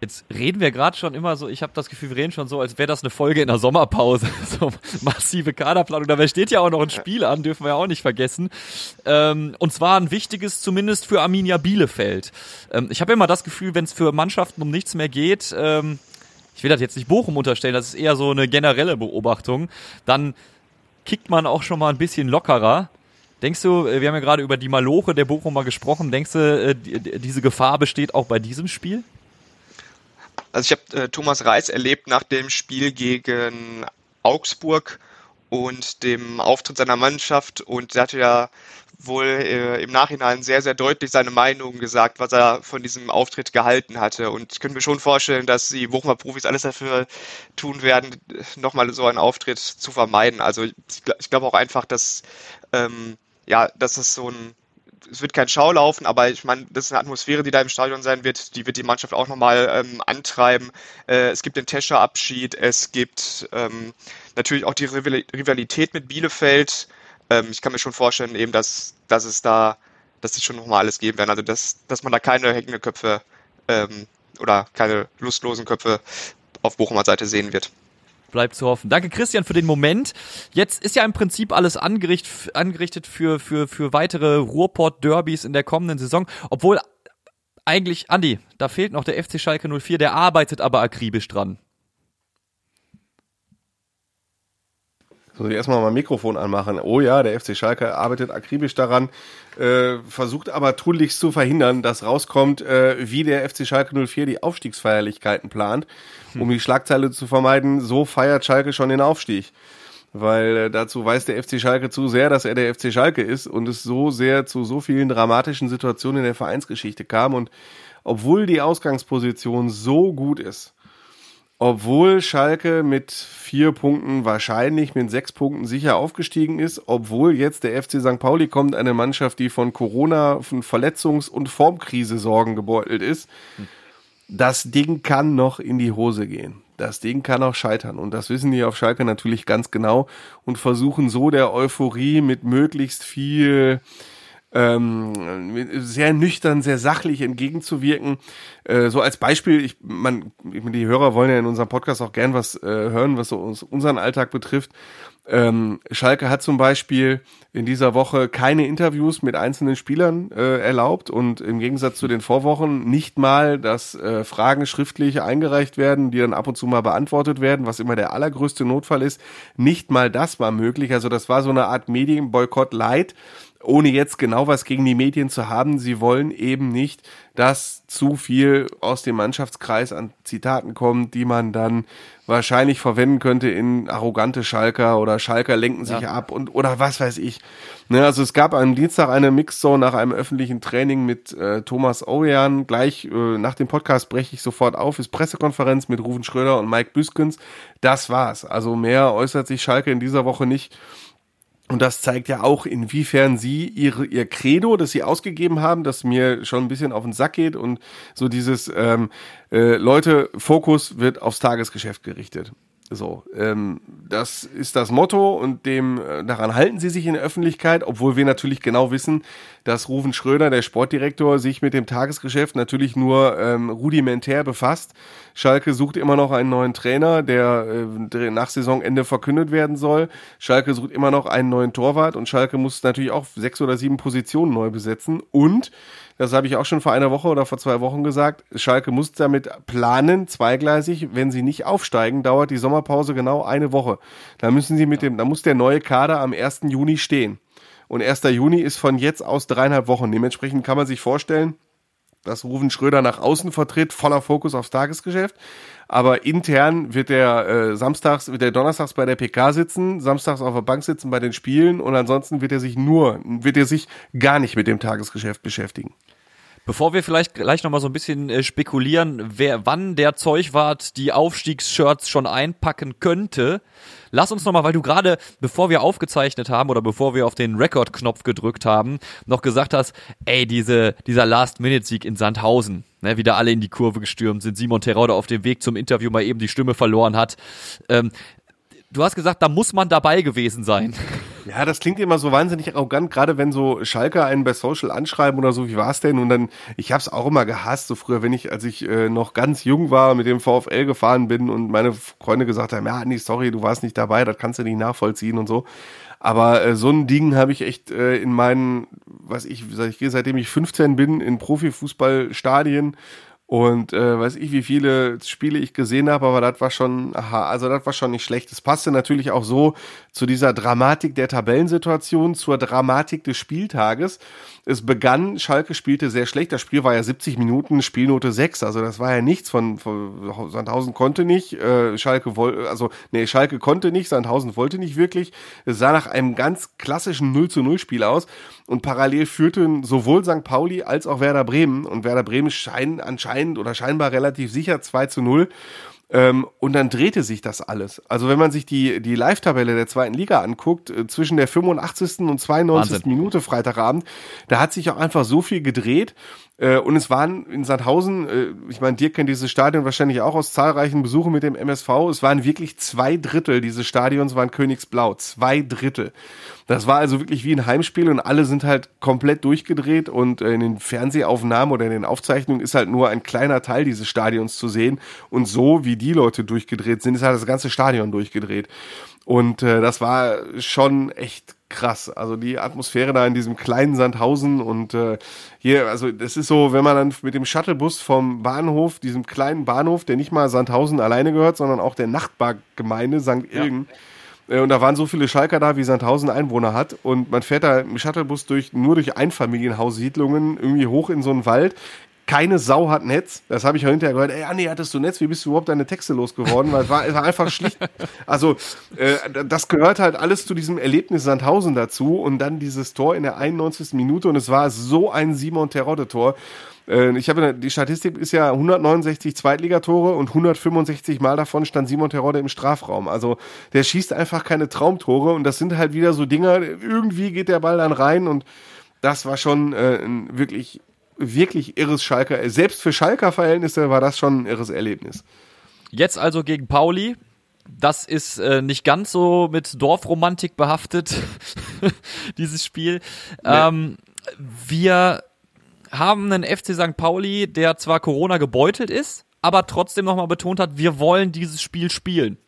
Jetzt reden wir gerade schon immer so, ich habe das Gefühl, wir reden schon so, als wäre das eine Folge in der Sommerpause. so massive Kaderplanung. Dabei steht ja auch noch ein Spiel an, dürfen wir ja auch nicht vergessen. Ähm, und zwar ein wichtiges, zumindest für Arminia Bielefeld. Ähm, ich habe immer das Gefühl, wenn es für Mannschaften um nichts mehr geht, ähm, ich will das jetzt nicht Bochum unterstellen, das ist eher so eine generelle Beobachtung, dann kickt man auch schon mal ein bisschen lockerer. Denkst du, äh, wir haben ja gerade über die Maloche der Bochumer gesprochen, denkst du, äh, diese Gefahr besteht auch bei diesem Spiel? Also ich habe äh, Thomas Reis erlebt nach dem Spiel gegen Augsburg und dem Auftritt seiner Mannschaft und er hatte ja wohl äh, im Nachhinein sehr, sehr deutlich seine Meinung gesagt, was er von diesem Auftritt gehalten hatte. Und ich könnte mir schon vorstellen, dass die Bochumer Profis alles dafür tun werden, nochmal so einen Auftritt zu vermeiden. Also ich, ich glaube auch einfach, dass, ähm, ja, dass es so ein es wird kein Schaulaufen, aber ich meine, das ist eine Atmosphäre, die da im Stadion sein wird, die wird die Mannschaft auch nochmal ähm, antreiben. Äh, es gibt den Tescher-Abschied, es gibt ähm, natürlich auch die Rivalität mit Bielefeld. Ähm, ich kann mir schon vorstellen, eben, dass, dass es da, dass es schon nochmal alles geben werden. Also dass, dass man da keine hängenden Köpfe ähm, oder keine lustlosen Köpfe auf Bochumer Seite sehen wird bleibt zu hoffen. Danke Christian für den Moment. Jetzt ist ja im Prinzip alles angerichtet, angerichtet für, für, für weitere Ruhrport-Derbys in der kommenden Saison. Obwohl eigentlich, Andi, da fehlt noch der FC Schalke 04, der arbeitet aber akribisch dran. Soll ich erstmal mein Mikrofon anmachen? Oh ja, der FC Schalke arbeitet akribisch daran, äh, versucht aber tunlichst zu verhindern, dass rauskommt, äh, wie der FC Schalke 04 die Aufstiegsfeierlichkeiten plant um die Schlagzeile zu vermeiden, so feiert Schalke schon den Aufstieg. Weil äh, dazu weiß der FC Schalke zu sehr, dass er der FC Schalke ist und es so sehr zu so vielen dramatischen Situationen in der Vereinsgeschichte kam. Und obwohl die Ausgangsposition so gut ist, obwohl Schalke mit vier Punkten wahrscheinlich mit sechs Punkten sicher aufgestiegen ist, obwohl jetzt der FC St. Pauli kommt, eine Mannschaft, die von Corona, von Verletzungs- und Formkrise Sorgen gebeutelt ist, das Ding kann noch in die Hose gehen. Das Ding kann auch scheitern. Und das wissen die auf Schalke natürlich ganz genau und versuchen so der Euphorie mit möglichst viel ähm, sehr nüchtern, sehr sachlich entgegenzuwirken. Äh, so als Beispiel, ich, man, die Hörer wollen ja in unserem Podcast auch gern was äh, hören, was so uns, unseren Alltag betrifft. Ähm, Schalke hat zum Beispiel in dieser Woche keine Interviews mit einzelnen Spielern äh, erlaubt und im Gegensatz zu den Vorwochen nicht mal, dass äh, Fragen schriftlich eingereicht werden, die dann ab und zu mal beantwortet werden, was immer der allergrößte Notfall ist. Nicht mal das war möglich. Also das war so eine Art Medienboykott light ohne jetzt genau was gegen die Medien zu haben, sie wollen eben nicht, dass zu viel aus dem Mannschaftskreis an Zitaten kommt, die man dann wahrscheinlich verwenden könnte in arrogante Schalker oder Schalker lenken sich ja. ab und oder was weiß ich. Ne, also es gab am Dienstag eine Mixzone nach einem öffentlichen Training mit äh, Thomas Ojan. Gleich äh, nach dem Podcast breche ich sofort auf, ist Pressekonferenz mit Ruven Schröder und Mike Büskens. Das war's. Also mehr äußert sich Schalke in dieser Woche nicht. Und das zeigt ja auch, inwiefern sie ihre, ihr Credo, das sie ausgegeben haben, das mir schon ein bisschen auf den Sack geht und so dieses ähm, äh, Leute, Fokus wird aufs Tagesgeschäft gerichtet. So, ähm, das ist das Motto und dem äh, daran halten sie sich in der Öffentlichkeit, obwohl wir natürlich genau wissen, dass Ruven Schröder, der Sportdirektor, sich mit dem Tagesgeschäft natürlich nur ähm, rudimentär befasst. Schalke sucht immer noch einen neuen Trainer, der äh, nach Saisonende verkündet werden soll. Schalke sucht immer noch einen neuen Torwart und Schalke muss natürlich auch sechs oder sieben Positionen neu besetzen und das habe ich auch schon vor einer Woche oder vor zwei Wochen gesagt. Schalke muss damit planen, zweigleisig. Wenn sie nicht aufsteigen, dauert die Sommerpause genau eine Woche. Da müssen sie mit dem, da muss der neue Kader am 1. Juni stehen. Und 1. Juni ist von jetzt aus dreieinhalb Wochen. Dementsprechend kann man sich vorstellen, dass Ruven Schröder nach außen vertritt, voller Fokus aufs Tagesgeschäft. Aber intern wird er äh, samstags, wird er donnerstags bei der PK sitzen, samstags auf der Bank sitzen bei den Spielen und ansonsten wird er sich nur, wird er sich gar nicht mit dem Tagesgeschäft beschäftigen. Bevor wir vielleicht gleich nochmal so ein bisschen äh, spekulieren, wer wann der Zeugwart die Aufstiegsshirts schon einpacken könnte, lass uns nochmal, weil du gerade, bevor wir aufgezeichnet haben oder bevor wir auf den Rekordknopf gedrückt haben, noch gesagt hast, ey, diese, dieser Last-Minute-Sieg in Sandhausen, ne, wie da alle in die Kurve gestürmt sind, Simon Terode auf dem Weg zum Interview mal eben die Stimme verloren hat. Ähm, du hast gesagt, da muss man dabei gewesen sein. Ja, das klingt immer so wahnsinnig arrogant, gerade wenn so Schalker einen bei Social anschreiben oder so, wie war's denn? Und dann, ich hab's auch immer gehasst, so früher, wenn ich, als ich äh, noch ganz jung war, mit dem VfL gefahren bin und meine Freunde gesagt haben, ja, nee, sorry, du warst nicht dabei, das kannst du nicht nachvollziehen und so. Aber äh, so ein Ding habe ich echt äh, in meinen, was ich, ich gehe seitdem ich 15 bin, in Profifußballstadien und äh, weiß ich, wie viele Spiele ich gesehen habe, aber das war schon, aha, also das war schon nicht schlecht. Es passte natürlich auch so zu dieser Dramatik der Tabellensituation, zur Dramatik des Spieltages. Es begann, Schalke spielte sehr schlecht. Das Spiel war ja 70 Minuten, Spielnote 6. Also das war ja nichts von, von Sandhausen konnte nicht, äh, Schalke wollte, also nee, Schalke konnte nicht, Sandhausen wollte nicht wirklich. Es sah nach einem ganz klassischen 0 zu 0 Spiel aus und parallel führten sowohl St. Pauli als auch Werder Bremen und Werder Bremen scheinen anscheinend oder scheinbar relativ sicher 2 zu 0 ähm, und dann drehte sich das alles. Also wenn man sich die, die Live-Tabelle der zweiten Liga anguckt, äh, zwischen der 85. und 92. Wahnsinn. Minute Freitagabend, da hat sich auch einfach so viel gedreht. Äh, und es waren in Sandhausen, äh, ich meine, dir kennt dieses Stadion wahrscheinlich auch aus zahlreichen Besuchen mit dem MSV, es waren wirklich zwei Drittel dieses Stadions waren Königsblau. Zwei Drittel. Das war also wirklich wie ein Heimspiel und alle sind halt komplett durchgedreht und äh, in den Fernsehaufnahmen oder in den Aufzeichnungen ist halt nur ein kleiner Teil dieses Stadions zu sehen. Und so wie die Leute durchgedreht sind, ist halt das ganze Stadion durchgedreht. Und äh, das war schon echt krass. Also die Atmosphäre da in diesem kleinen Sandhausen und äh, hier, also das ist so, wenn man dann mit dem Shuttlebus vom Bahnhof, diesem kleinen Bahnhof, der nicht mal Sandhausen alleine gehört, sondern auch der Nachbargemeinde St. Ilgen. Ja. Äh, und da waren so viele Schalker da, wie Sandhausen Einwohner hat. Und man fährt da im Shuttlebus durch, nur durch Einfamilienhaussiedlungen irgendwie hoch in so einen Wald keine Sau hat Netz. Das habe ich hinterher gehört. Ey, Anni, hattest du Netz? Wie bist du überhaupt deine Texte losgeworden? Weil es war, war einfach schlicht. Also, äh, das gehört halt alles zu diesem Erlebnis Sandhausen dazu. Und dann dieses Tor in der 91. Minute. Und es war so ein Simon Terodde-Tor. Äh, ich habe die Statistik ist ja 169 Zweitligatore und 165 Mal davon stand Simon Terodde im Strafraum. Also der schießt einfach keine Traumtore und das sind halt wieder so Dinger, irgendwie geht der Ball dann rein und das war schon äh, ein wirklich wirklich irres Schalker. Selbst für Schalker Verhältnisse war das schon ein irres Erlebnis. Jetzt also gegen Pauli. Das ist äh, nicht ganz so mit Dorfromantik behaftet, dieses Spiel. Nee. Ähm, wir haben einen FC St. Pauli, der zwar Corona gebeutelt ist, aber trotzdem nochmal betont hat, wir wollen dieses Spiel spielen.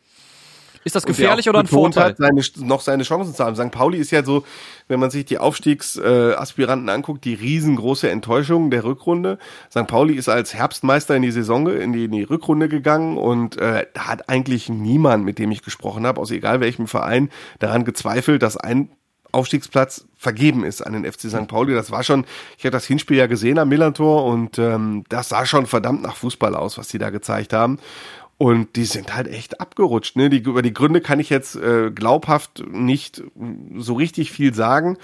Ist das gefährlich oder ein Vorteil? Hat, seine, noch seine Chancen zu haben. St. Pauli ist ja so, wenn man sich die Aufstiegsaspiranten äh, anguckt, die riesengroße Enttäuschung der Rückrunde. St. Pauli ist als Herbstmeister in die Saison, in die, in die Rückrunde gegangen und äh, da hat eigentlich niemand, mit dem ich gesprochen habe, aus egal welchem Verein, daran gezweifelt, dass ein Aufstiegsplatz vergeben ist an den FC St. Pauli. Das war schon, ich habe das Hinspiel ja gesehen am Millantor und ähm, das sah schon verdammt nach Fußball aus, was die da gezeigt haben. Und die sind halt echt abgerutscht. Ne? Die, über die Gründe kann ich jetzt äh, glaubhaft nicht so richtig viel sagen.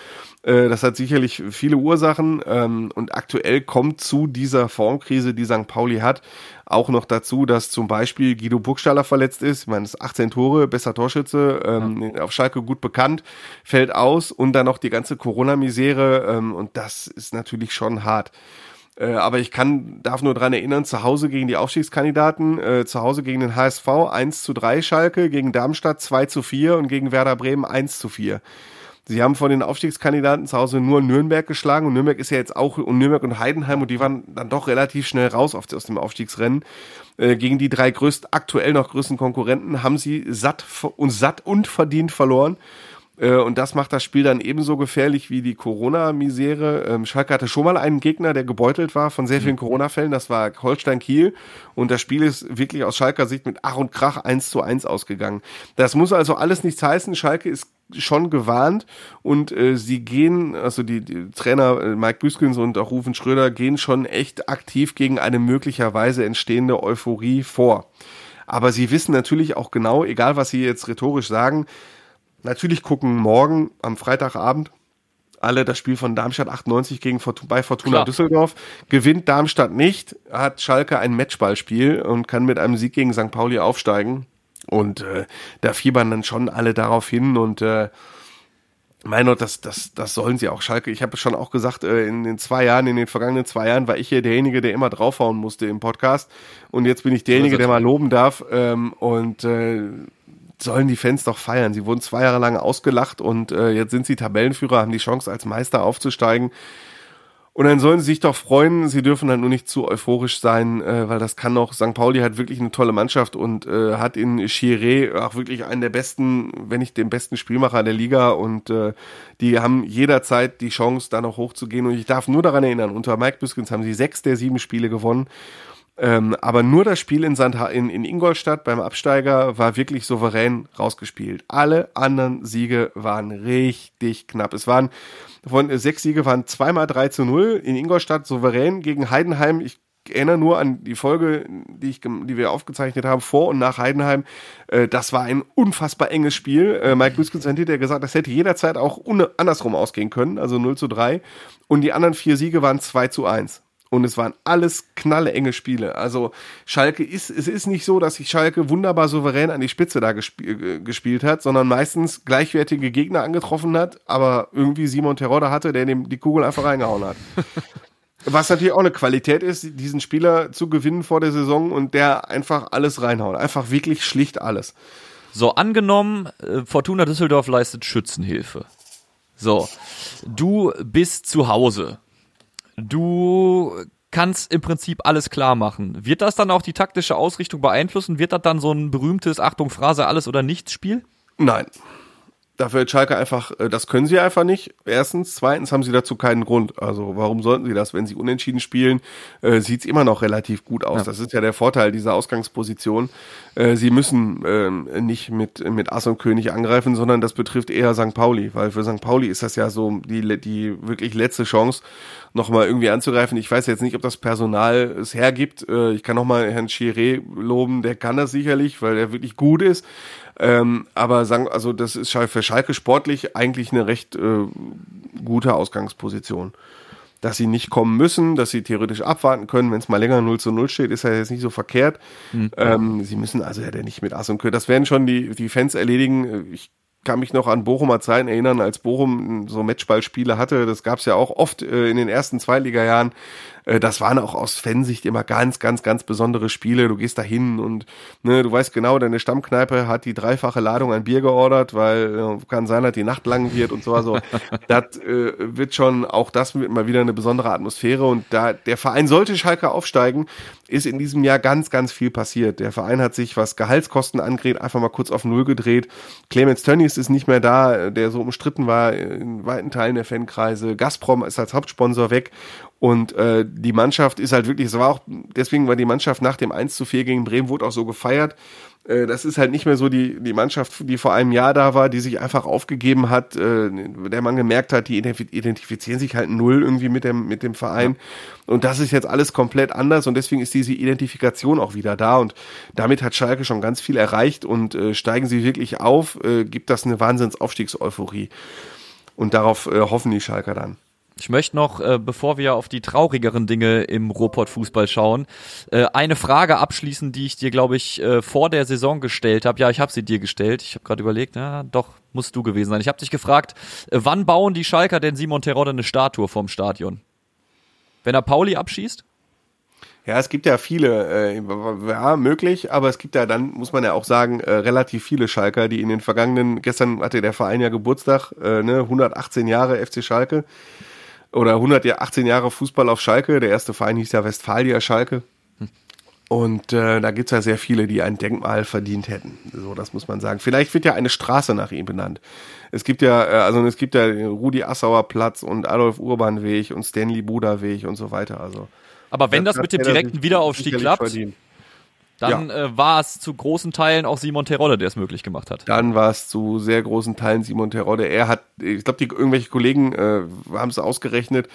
Äh, das hat sicherlich viele Ursachen. Ähm, und aktuell kommt zu dieser Formkrise, die St. Pauli hat, auch noch dazu, dass zum Beispiel Guido Burgstaller verletzt ist. Ich meine, das 18 Tore, besser Torschütze, ähm, ja. auf Schalke gut bekannt, fällt aus und dann noch die ganze Corona-Misere. Ähm, und das ist natürlich schon hart. Äh, aber ich kann, darf nur dran erinnern, zu Hause gegen die Aufstiegskandidaten, äh, zu Hause gegen den HSV 1 zu 3 Schalke, gegen Darmstadt 2 zu 4 und gegen Werder Bremen 1 zu 4. Sie haben von den Aufstiegskandidaten zu Hause nur Nürnberg geschlagen und Nürnberg ist ja jetzt auch und Nürnberg und Heidenheim und die waren dann doch relativ schnell raus aus dem Aufstiegsrennen. Äh, gegen die drei größten, aktuell noch größten Konkurrenten haben sie satt und satt und verdient verloren. Äh, und das macht das Spiel dann ebenso gefährlich wie die Corona-Misere. Ähm, Schalke hatte schon mal einen Gegner, der gebeutelt war von sehr vielen mhm. Corona-Fällen. Das war Holstein Kiel. Und das Spiel ist wirklich aus Schalker Sicht mit Ach und Krach 1 zu 1 ausgegangen. Das muss also alles nichts heißen. Schalke ist schon gewarnt und äh, sie gehen, also die, die Trainer äh, Mike Büskens und auch Rufen Schröder gehen schon echt aktiv gegen eine möglicherweise entstehende Euphorie vor. Aber sie wissen natürlich auch genau, egal was sie jetzt rhetorisch sagen, Natürlich gucken morgen am Freitagabend alle das Spiel von Darmstadt 98 gegen bei Fortuna Klar. Düsseldorf. Gewinnt Darmstadt nicht, hat Schalke ein Matchballspiel und kann mit einem Sieg gegen St. Pauli aufsteigen. Und äh, da fiebern dann schon alle darauf hin und äh, mein Gott, das, das, das sollen sie auch. Schalke, ich habe schon auch gesagt, äh, in den zwei Jahren, in den vergangenen zwei Jahren war ich hier derjenige, der immer draufhauen musste im Podcast. Und jetzt bin ich derjenige, der mal loben darf. Ähm, und äh, sollen die Fans doch feiern. Sie wurden zwei Jahre lang ausgelacht und äh, jetzt sind sie Tabellenführer, haben die Chance als Meister aufzusteigen. Und dann sollen sie sich doch freuen. Sie dürfen halt nur nicht zu euphorisch sein, äh, weil das kann noch. St. Pauli hat wirklich eine tolle Mannschaft und äh, hat in Chiré auch wirklich einen der besten, wenn nicht den besten Spielmacher der Liga. Und äh, die haben jederzeit die Chance, da noch hochzugehen. Und ich darf nur daran erinnern, unter Mike Biskins haben sie sechs der sieben Spiele gewonnen. Ähm, aber nur das Spiel in, Sandha in, in Ingolstadt beim Absteiger war wirklich souverän rausgespielt. Alle anderen Siege waren richtig knapp. Es waren von sechs Siege waren zweimal 3 zu 0 in Ingolstadt souverän gegen Heidenheim. Ich erinnere nur an die Folge, die, ich, die wir aufgezeichnet haben, vor und nach Heidenheim. Äh, das war ein unfassbar enges Spiel. Äh, Mike Büskens hat hinterher gesagt, das hätte jederzeit auch andersrum ausgehen können, also 0 zu 3. Und die anderen vier Siege waren 2 zu 1 und es waren alles knalle enge Spiele. Also Schalke ist, es ist nicht so, dass sich Schalke wunderbar souverän an die Spitze da gesp äh, gespielt hat, sondern meistens gleichwertige Gegner angetroffen hat, aber irgendwie Simon Terodde hatte, der dem die Kugel einfach reingehauen hat. Was natürlich auch eine Qualität ist, diesen Spieler zu gewinnen vor der Saison und der einfach alles reinhaut. Einfach wirklich schlicht alles. So, angenommen, äh, Fortuna Düsseldorf leistet Schützenhilfe. So, du bist zu Hause du kannst im Prinzip alles klar machen. Wird das dann auch die taktische Ausrichtung beeinflussen? Wird das dann so ein berühmtes Achtung Phrase alles oder nichts Spiel? Nein. Dafür hat Schalke einfach, äh, das können sie einfach nicht. Erstens. Zweitens haben sie dazu keinen Grund. Also warum sollten sie das? Wenn sie unentschieden spielen, äh, sieht es immer noch relativ gut aus. Ja. Das ist ja der Vorteil dieser Ausgangsposition. Äh, sie müssen äh, nicht mit, mit Ass und König angreifen, sondern das betrifft eher St. Pauli. Weil für St. Pauli ist das ja so die, die wirklich letzte Chance, nochmal irgendwie anzugreifen. Ich weiß jetzt nicht, ob das Personal es hergibt. Äh, ich kann nochmal Herrn Chiré loben, der kann das sicherlich, weil er wirklich gut ist. Ähm, aber sagen, also das ist für Schalke sportlich eigentlich eine recht äh, gute Ausgangsposition. Dass sie nicht kommen müssen, dass sie theoretisch abwarten können, wenn es mal länger 0 zu 0 steht, ist ja jetzt nicht so verkehrt. Mhm. Ähm, sie müssen also ja nicht mit Ass und Kö. Das werden schon die, die Fans erledigen. Ich kann mich noch an Bochumer Zeiten erinnern, als Bochum so Matchballspiele hatte. Das gab es ja auch oft äh, in den ersten Zweitliga-Jahren. Äh, das waren auch aus Fansicht immer ganz, ganz, ganz besondere Spiele. Du gehst da hin und ne, du weißt genau, deine Stammkneipe hat die dreifache Ladung an Bier geordert, weil äh, kann sein, dass die Nacht lang wird und so. Also das äh, wird schon, auch das wird mal wieder eine besondere Atmosphäre. Und da der Verein sollte Schalke aufsteigen, ist in diesem Jahr ganz, ganz viel passiert. Der Verein hat sich, was Gehaltskosten angeht, einfach mal kurz auf Null gedreht. Clemens Tönnies ist nicht mehr da, der so umstritten war in weiten Teilen der Fankreise. Gazprom ist als Hauptsponsor weg. Und äh, die Mannschaft ist halt wirklich, es war auch, deswegen war die Mannschaft nach dem 1 zu 4 gegen Bremen, wurde auch so gefeiert. Äh, das ist halt nicht mehr so die, die Mannschaft, die vor einem Jahr da war, die sich einfach aufgegeben hat, äh, der man gemerkt hat, die identifizieren sich halt null irgendwie mit dem, mit dem Verein. Ja. Und das ist jetzt alles komplett anders und deswegen ist diese Identifikation auch wieder da und damit hat Schalke schon ganz viel erreicht und äh, steigen sie wirklich auf, äh, gibt das eine Wahnsinnsaufstiegseuphorie. Und darauf äh, hoffen die Schalker dann. Ich möchte noch, äh, bevor wir auf die traurigeren Dinge im Ruhrpott-Fußball schauen, äh, eine Frage abschließen, die ich dir, glaube ich, äh, vor der Saison gestellt habe. Ja, ich habe sie dir gestellt. Ich habe gerade überlegt, ja, doch, musst du gewesen sein. Ich habe dich gefragt, äh, wann bauen die Schalker denn Simon Terodde eine Statue vom Stadion? Wenn er Pauli abschießt? Ja, es gibt ja viele, äh, ja, möglich, aber es gibt ja dann, muss man ja auch sagen, äh, relativ viele Schalker, die in den vergangenen, gestern hatte der Verein ja Geburtstag, äh, ne, 118 Jahre FC Schalke oder 118 Jahre Fußball auf Schalke. Der erste Verein hieß ja Westfalia Schalke. Und äh, da gibt's ja sehr viele, die ein Denkmal verdient hätten. So, das muss man sagen. Vielleicht wird ja eine Straße nach ihm benannt. Es gibt ja, äh, also es gibt ja Rudi Assauer Platz und Adolf Urban Weg und Stanley Buda Weg und so weiter. Also. Aber wenn das, das mit dem direkten Wiederaufstieg klappt, verdient dann ja. äh, war es zu großen Teilen auch Simon Terodde, der es möglich gemacht hat. Dann war es zu sehr großen Teilen Simon Terodde. Er hat, ich glaube, die irgendwelche Kollegen äh, haben es ausgerechnet,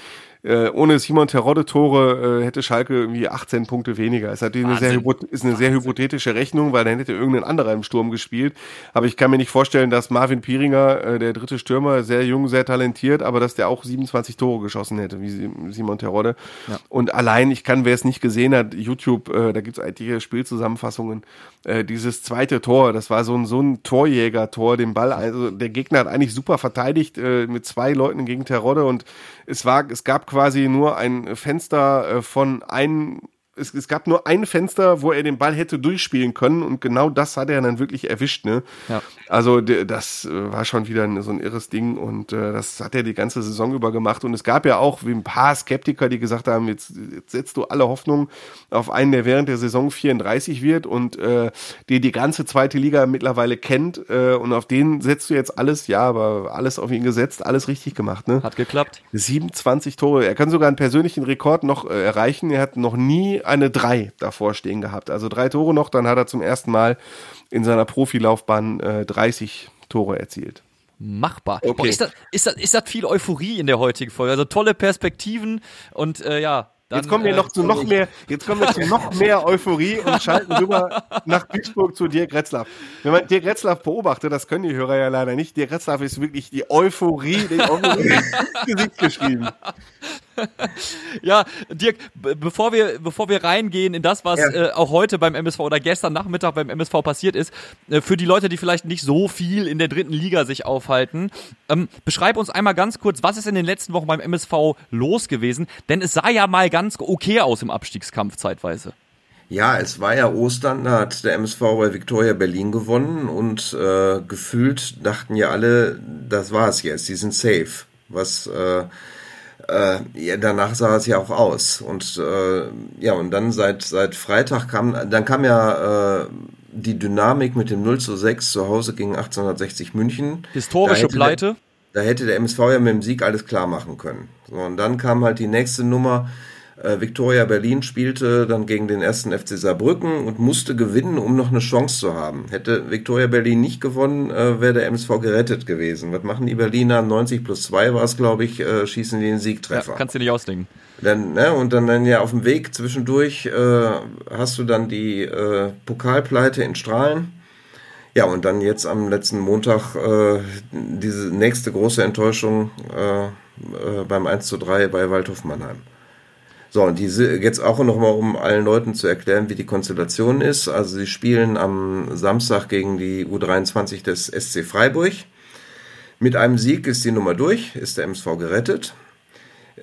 äh, ohne Simon Terodde-Tore äh, hätte Schalke irgendwie 18 Punkte weniger. Ist natürlich eine sehr, ist eine sehr hypothetische Rechnung, weil dann hätte irgendein anderer im Sturm gespielt. Aber ich kann mir nicht vorstellen, dass Marvin Pieringer, äh, der dritte Stürmer, sehr jung, sehr talentiert, aber dass der auch 27 Tore geschossen hätte, wie Simon Terodde. Ja. Und allein, ich kann, wer es nicht gesehen hat, YouTube, äh, da gibt's einige Spielzusammenfassungen, äh, dieses zweite Tor, das war so ein, so ein Torjäger-Tor, den Ball, also der Gegner hat eigentlich super verteidigt äh, mit zwei Leuten gegen Terodde und es war, es gab quasi nur ein Fenster äh, von einem es, es gab nur ein Fenster, wo er den Ball hätte durchspielen können und genau das hat er dann wirklich erwischt. Ne? Ja. Also das äh, war schon wieder so ein irres Ding und äh, das hat er die ganze Saison über gemacht und es gab ja auch ein paar Skeptiker, die gesagt haben, jetzt, jetzt setzt du alle Hoffnung auf einen, der während der Saison 34 wird und äh, die die ganze zweite Liga mittlerweile kennt äh, und auf den setzt du jetzt alles, ja, aber alles auf ihn gesetzt, alles richtig gemacht. Ne? Hat geklappt. 27 Tore. Er kann sogar einen persönlichen Rekord noch äh, erreichen. Er hat noch nie eine 3 davor stehen gehabt. Also drei Tore noch, dann hat er zum ersten Mal in seiner Profilaufbahn äh, 30 Tore erzielt. Machbar. Okay. Boah, ist, das, ist, das, ist das viel Euphorie in der heutigen Folge? Also tolle Perspektiven und äh, ja, dann, jetzt kommen wir noch äh, zu noch mehr, jetzt kommen wir zu noch mehr Euphorie und schalten rüber nach Duisburg zu Dirk Retzlaff. Wenn man Dirk Retzlaff beobachtet, das können die Hörer ja leider nicht, Dirk Retzlaff ist wirklich die Euphorie, die Euphorie ins Gesicht geschrieben. ja, Dirk, bevor wir, bevor wir reingehen in das, was ja. äh, auch heute beim MSV oder gestern Nachmittag beim MSV passiert ist, äh, für die Leute, die vielleicht nicht so viel in der dritten Liga sich aufhalten, ähm, beschreib uns einmal ganz kurz, was ist in den letzten Wochen beim MSV los gewesen? Denn es sah ja mal ganz okay aus im Abstiegskampf zeitweise. Ja, es war ja Ostern, da hat der MSV bei Victoria Berlin gewonnen und äh, gefühlt dachten ja alle, das war's jetzt, die sind safe. Was äh, äh, ja, danach sah es ja auch aus. Und äh, ja, und dann seit, seit Freitag kam, dann kam ja äh, die Dynamik mit dem 0 zu 6 zu Hause gegen 1860 München. Historische da Pleite. Der, da hätte der MSV ja mit dem Sieg alles klar machen können. So, und dann kam halt die nächste Nummer äh, Victoria Berlin spielte dann gegen den ersten FC Saarbrücken und musste gewinnen, um noch eine Chance zu haben. Hätte Victoria Berlin nicht gewonnen, äh, wäre der MSV gerettet gewesen. Was machen die Berliner? 90 plus 2 war es, glaube ich, äh, schießen die den Siegtreffer. Ja, kannst du nicht ausdenken. Dann, ne, und dann, dann ja auf dem Weg zwischendurch äh, hast du dann die äh, Pokalpleite in Strahlen. Ja, und dann jetzt am letzten Montag äh, diese nächste große Enttäuschung äh, äh, beim 1 zu 3 bei Waldhof Mannheim. So, und diese jetzt auch nochmal, um allen Leuten zu erklären, wie die Konstellation ist. Also sie spielen am Samstag gegen die U23 des SC Freiburg. Mit einem Sieg ist die Nummer durch, ist der MSV gerettet.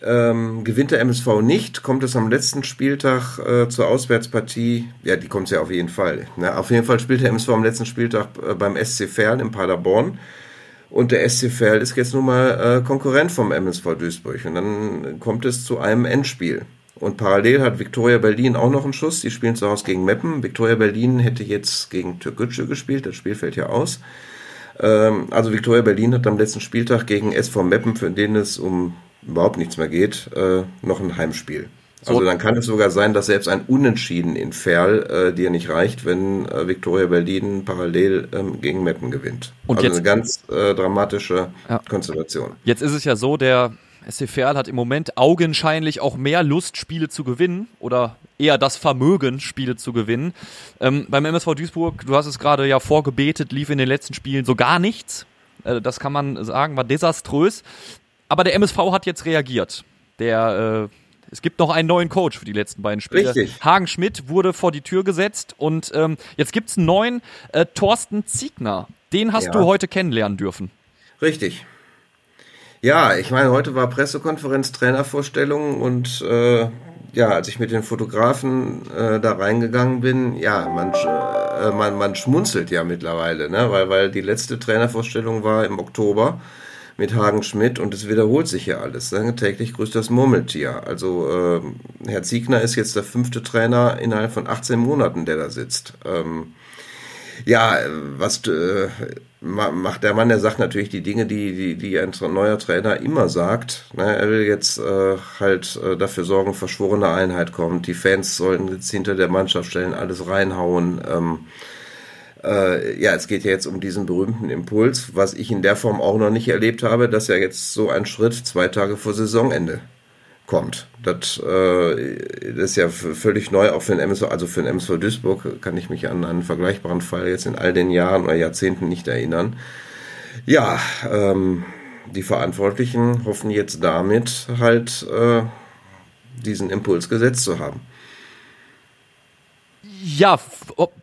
Ähm, gewinnt der MSV nicht, kommt es am letzten Spieltag äh, zur Auswärtspartie. Ja, die kommt ja auf jeden Fall. Ne? Auf jeden Fall spielt der MSV am letzten Spieltag äh, beim SC Verl in Paderborn. Und der SC Verl ist jetzt nun mal äh, Konkurrent vom MSV Duisburg. Und dann kommt es zu einem Endspiel. Und parallel hat Viktoria Berlin auch noch einen Schuss. Die spielen zu Hause gegen Meppen. Viktoria Berlin hätte jetzt gegen Türkgücü gespielt. Das Spiel fällt ja aus. Ähm, also Viktoria Berlin hat am letzten Spieltag gegen SV Meppen, für den es um überhaupt nichts mehr geht, äh, noch ein Heimspiel. Also dann kann es sogar sein, dass selbst ein Unentschieden in Ferl äh, dir nicht reicht, wenn äh, Viktoria Berlin parallel ähm, gegen Meppen gewinnt. Und also jetzt- eine ganz äh, dramatische Ja. Konstellation. Jetzt ist es ja so, der SC Verl hat im Moment augenscheinlich auch mehr Lust, Spiele zu gewinnen oder eher das Vermögen, Spiele zu gewinnen. Ähm, beim MSV Duisburg, du hast es gerade ja vorgebetet, lief in den letzten Spielen so gar nichts. Äh, das kann man sagen, war desaströs. Aber der MSV hat jetzt reagiert. Der, äh, es gibt noch einen neuen Coach für die letzten beiden Spiele. Richtig. Hagen Schmidt wurde vor die Tür gesetzt und ähm, jetzt gibt's einen neuen, äh, Thorsten Ziegner. Den hast Ja. du heute kennenlernen dürfen. Richtig. Ja, ich meine, heute war Pressekonferenz, Trainervorstellung und äh, ja, als ich mit den Fotografen äh, da reingegangen bin, ja, man, äh, man, man schmunzelt ja mittlerweile, ne? weil, weil die letzte Trainervorstellung war im Oktober mit Hagen Schmidt und es wiederholt sich ja alles. Ne? Täglich grüßt das Murmeltier. Also äh, Herr Ziegner ist jetzt der fünfte Trainer innerhalb von 18 Monaten, der da sitzt. Ähm, ja, was äh, macht der Mann? Der sagt natürlich die Dinge, die, die, die ein neuer Trainer immer sagt. Ne? Er will jetzt äh, halt äh, dafür sorgen, verschworene Einheit kommt. Die Fans sollten jetzt hinter der Mannschaft stellen, alles reinhauen. Ähm, äh, ja, es geht ja jetzt um diesen berühmten Impuls, was ich in der Form auch noch nicht erlebt habe, dass ja jetzt so ein Schritt zwei Tage vor Saisonende kommt. Das, äh, das ist ja völlig neu, auch für den MSV, also für den MSV Duisburg kann ich mich an einen vergleichbaren Fall jetzt in all den Jahren oder Jahrzehnten nicht erinnern. Ja, ähm, die Verantwortlichen hoffen jetzt damit halt äh, diesen Impuls gesetzt zu haben. Ja,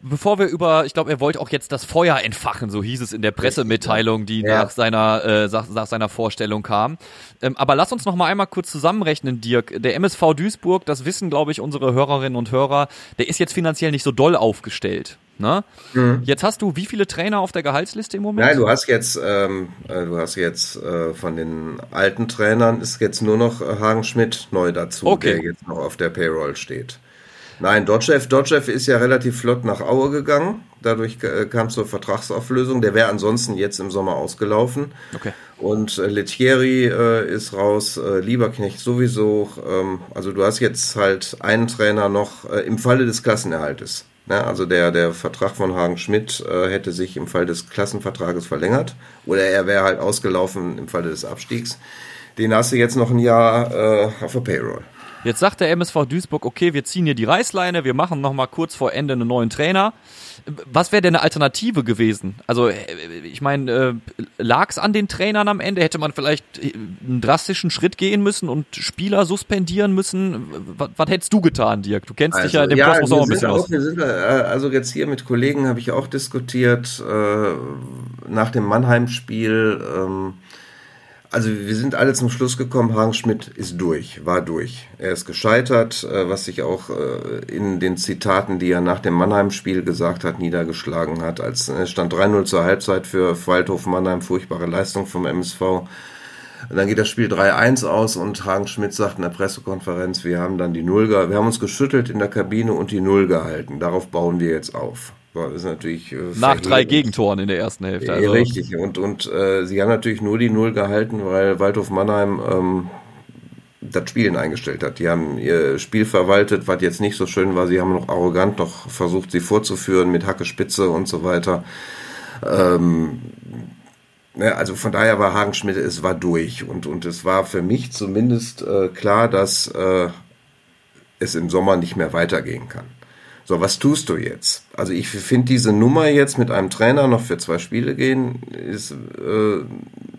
bevor wir über, ich glaube, er wollte auch jetzt das Feuer entfachen, so hieß es in der Pressemitteilung, die Ja. nach seiner äh, nach, nach seiner Vorstellung kam. Ähm, aber lass uns noch mal einmal kurz zusammenrechnen, Dirk. Der MSV Duisburg, das wissen, glaube ich, unsere Hörerinnen und Hörer, der ist jetzt finanziell nicht so doll aufgestellt. Ne? Jetzt hast du wie viele Trainer auf der Gehaltsliste im Moment? Nein, du hast jetzt, ähm, äh, du hast jetzt äh, von den alten Trainern ist jetzt nur noch äh, Hagen Schmidt neu dazu, Okay. der jetzt noch auf der Payroll steht. Nein, Dotchev, Dotchev ist ja relativ flott nach Aue gegangen. Dadurch äh, kam es zur Vertragsauflösung. Der wäre ansonsten jetzt im Sommer ausgelaufen. Okay. Und äh, Lettieri äh, ist raus, äh, Lieberknecht sowieso. Ähm, also du hast jetzt halt einen Trainer noch äh, im Falle des Klassenerhaltes. Ne? Also der, der Vertrag von Hagen Schmidt äh, hätte sich im Fall des Klassenvertrages verlängert. Oder er wäre halt ausgelaufen im Falle des Abstiegs. Den hast du jetzt noch ein Jahr äh, auf der Payroll. Jetzt sagt der MSV Duisburg, okay, wir ziehen hier die Reißleine, wir machen noch mal kurz vor Ende einen neuen Trainer. Was wäre denn eine Alternative gewesen? Also, äh, ich meine, äh, lag es an den Trainern am Ende? Hätte man vielleicht äh, einen drastischen Schritt gehen müssen und Spieler suspendieren müssen? Was, was hättest du getan, Dirk? Du kennst dich ja in dem Kosmos wir auch ein bisschen auch, aus. wir sind, äh, also jetzt hier mit Kollegen habe ich auch diskutiert äh, nach dem Mannheim-Spiel. Ähm, also wir sind alle zum Schluss gekommen, Hagen Schmidt ist durch, war durch. Er ist gescheitert, äh, was sich auch äh, in den Zitaten, die er nach dem Mannheim-Spiel gesagt hat, niedergeschlagen hat. Als es stand 3-0 zur Halbzeit für Waldhof Mannheim, furchtbare Leistung vom MSV. Und dann geht das Spiel 3-1 aus und Hagen Schmidt sagt in der Pressekonferenz, wir haben dann die Null, wir haben uns geschüttelt in der Kabine und die Null gehalten. Darauf bauen wir jetzt auf. So, Das natürlich äh, Nach drei verheerend. Gegentoren in der ersten Hälfte. Ja, Also, richtig. Und, und äh, sie haben natürlich nur die Null gehalten, weil Waldhof Mannheim ähm, das Spielen eingestellt hat. Die haben ihr Spiel verwaltet, was jetzt nicht so schön war. Sie haben noch arrogant noch versucht, sie vorzuführen mit Hacke Spitze und so weiter. Ähm, ne, also von daher war Hagen Schmidt, es war durch. Und, und es war für mich zumindest äh, klar, dass äh, es im Sommer nicht mehr weitergehen kann. So, was tust du jetzt? Also ich finde diese Nummer jetzt mit einem Trainer noch für zwei Spiele gehen, ist äh,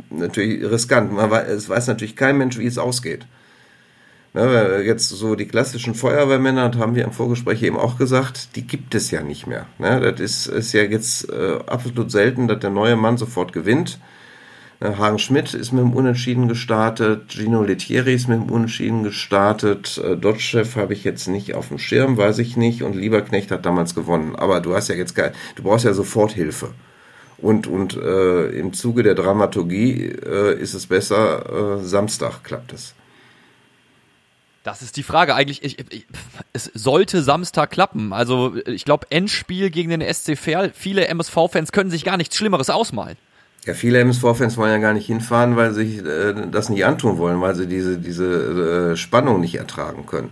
natürlich riskant. Man weiß, es weiß natürlich kein Mensch, wie es ausgeht. Ne, jetzt so die klassischen Feuerwehrmänner, das haben wir im Vorgespräch eben auch gesagt, die gibt es ja nicht mehr. Ne, das ist, ist ja jetzt äh, absolut selten, dass der neue Mann sofort gewinnt. Äh, Hagen Schmidt ist mit dem Unentschieden gestartet, Gino Lettieri ist mit dem Unentschieden gestartet, äh, habe ich jetzt nicht auf dem Schirm, weiß ich nicht, und Lieberknecht hat damals gewonnen. Aber du hast ja jetzt geil, du brauchst ja sofort Hilfe. Und, und äh, im Zuge der Dramaturgie äh, ist es besser, äh, Samstag klappt es. Das ist die Frage. Eigentlich, ich, ich, es sollte Samstag klappen. Also, ich glaube, Endspiel gegen den SC Verl. Viele MSV-Fans können sich gar nichts Schlimmeres ausmalen. Ja, viele MSV-Fans wollen ja gar nicht hinfahren, weil sie sich äh, das nicht antun wollen, weil sie diese, diese äh, Spannung nicht ertragen können.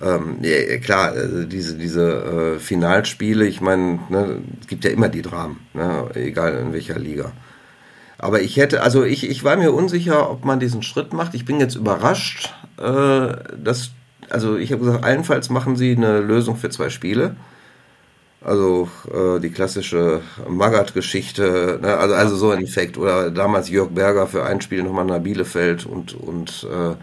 Ähm, ja, klar, also diese, diese äh, Finalspiele, ich meine, ne, gibt ja immer die Dramen, ne, egal in welcher Liga. Aber ich hätte, also ich, ich war mir unsicher, ob man diesen Schritt macht. Ich bin jetzt überrascht, äh, dass, also ich habe gesagt, allenfalls machen sie eine Lösung für zwei Spiele. Also äh, die klassische Magath-Geschichte, ne? also, also so ein Effekt. Oder damals Jörg Berger für ein Spiel nochmal nach Bielefeld und, und äh,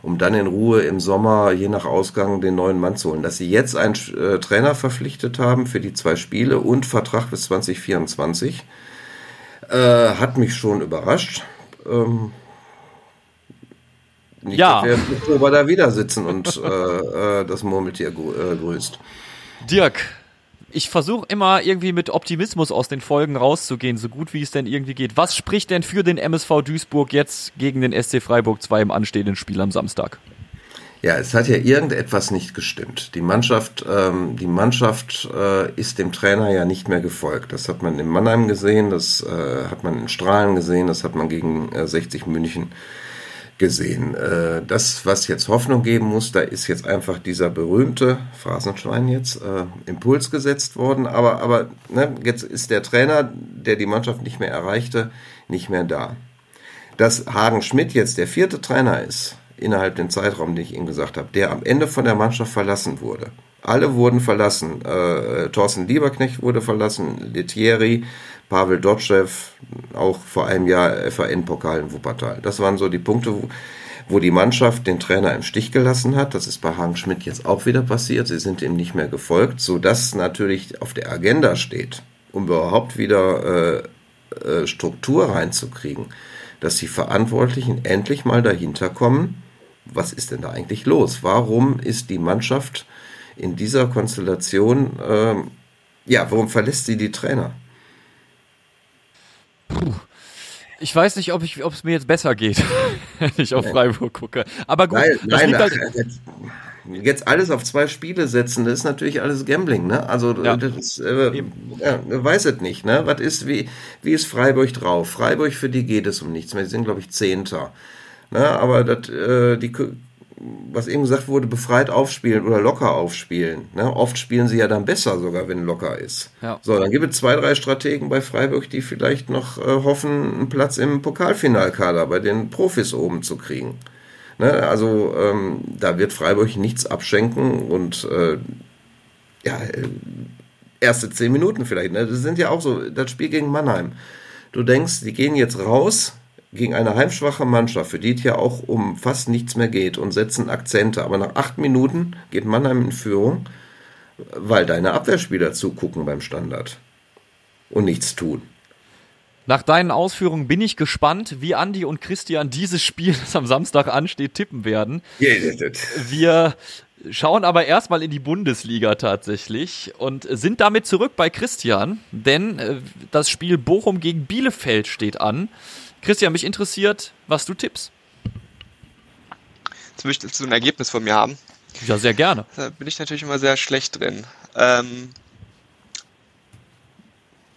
um dann in Ruhe im Sommer, je nach Ausgang, den neuen Mann zu holen. Dass sie jetzt einen äh, Trainer verpflichtet haben für die zwei Spiele und Vertrag bis 2024, äh, hat mich schon überrascht. Ähm, nicht, Ja. dass wir im Oktober da wieder sitzen und äh, äh, das Murmeltier äh, grüßt. Dirk, ich versuche immer irgendwie mit Optimismus aus den Folgen rauszugehen, so gut wie es denn irgendwie geht. Was spricht denn für den MSV Duisburg jetzt gegen den SC Freiburg 2 im anstehenden Spiel am Samstag? Ja, es hat ja irgendetwas nicht gestimmt. Die Mannschaft, ähm, die Mannschaft äh, ist dem Trainer ja nicht mehr gefolgt. Das hat man in Mannheim gesehen, das äh, hat man in Strahlen gesehen, das hat man gegen äh, 60 München gesehen. Äh, das, was jetzt Hoffnung geben muss, da ist jetzt einfach dieser berühmte Phrasenschwein jetzt äh, Impuls gesetzt worden. Aber, aber ne, jetzt ist der Trainer, der die Mannschaft nicht mehr erreichte, nicht mehr da. Dass Hagen Schmidt jetzt der vierte Trainer ist, innerhalb den Zeitraum, den ich Ihnen gesagt habe, der am Ende von der Mannschaft verlassen wurde. Alle wurden verlassen. Äh, Thorsten Lieberknecht wurde verlassen, Letieri, Pavel Dotschew, auch vor einem Jahr FAN-Pokal in Wuppertal. Das waren so die Punkte, wo, wo die Mannschaft den Trainer im Stich gelassen hat. Das ist bei Hagen Schmidt jetzt auch wieder passiert. Sie sind ihm nicht mehr gefolgt, sodass natürlich auf der Agenda steht, um überhaupt wieder äh, äh, Struktur reinzukriegen, dass die Verantwortlichen endlich mal dahinter kommen, was ist denn da eigentlich los? Warum ist die Mannschaft in dieser Konstellation, ähm, ja, warum verlässt sie die Trainer? Ich weiß nicht, ob ich, ob es mir jetzt besser geht, wenn ich auf Freiburg gucke. Aber gut, Nein, nein, halt, ach, jetzt, alles auf zwei Spiele setzen, das ist natürlich alles Gambling, ne? Also Ja. das äh, ja, weiß es nicht, ne? Was ist, wie, wie ist Freiburg drauf? Freiburg, für die geht es um nichts mehr. Die sind, glaube ich, Zehnter. Ne? Aber das, äh, die, was eben gesagt wurde, befreit aufspielen oder locker aufspielen. Ne? Oft spielen sie ja dann besser sogar, wenn locker ist. Ja. So, dann gibt es zwei, drei Strategen bei Freiburg, die vielleicht noch äh, hoffen, einen Platz im Pokalfinalkader bei den Profis oben zu kriegen. Ne? Also ähm, da wird Freiburg nichts abschenken und äh, ja, äh, erste zehn Minuten vielleicht. Ne? Das sind ja auch so, das Spiel gegen Mannheim. Du denkst, die gehen jetzt raus gegen eine heimschwache Mannschaft, für die es ja auch um fast nichts mehr geht und setzen Akzente. Aber nach acht Minuten geht Mannheim in Führung, weil deine Abwehrspieler zugucken beim Standard und nichts tun. nach deinen Ausführungen bin ich gespannt, wie Andi und Christian dieses Spiel, das am Samstag ansteht, tippen werden. Wir schauen aber erstmal in die Bundesliga tatsächlich und sind damit zurück bei Christian, denn äh, das Spiel Bochum gegen Bielefeld steht an. Christian, mich interessiert, was du tippst. Jetzt möchtest du ein Ergebnis von mir haben. Ja, sehr gerne. Da bin ich natürlich immer sehr schlecht drin. Ähm,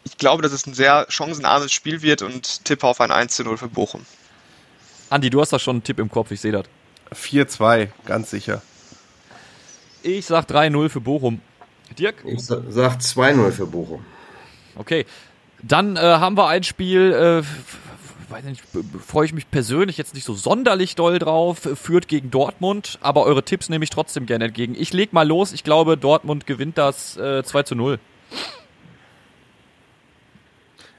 ich glaube, dass es ein sehr chancenarmes Spiel wird und tippe auf ein 1 zu 0 für Bochum. Andi, du hast da schon einen Tipp im Kopf, ich sehe das. 4-2, ganz sicher. Ich sag 3-0 für Bochum. Dirk? Ich sa- sag 2-0 für Bochum. Okay. Dann äh, haben wir ein Spiel, äh, weiß nicht, freue ich mich persönlich jetzt nicht so sonderlich doll drauf, äh, führt gegen Dortmund, aber eure Tipps nehme ich trotzdem gerne entgegen. Ich leg mal los, ich glaube, Dortmund gewinnt das äh, 2 zu 0.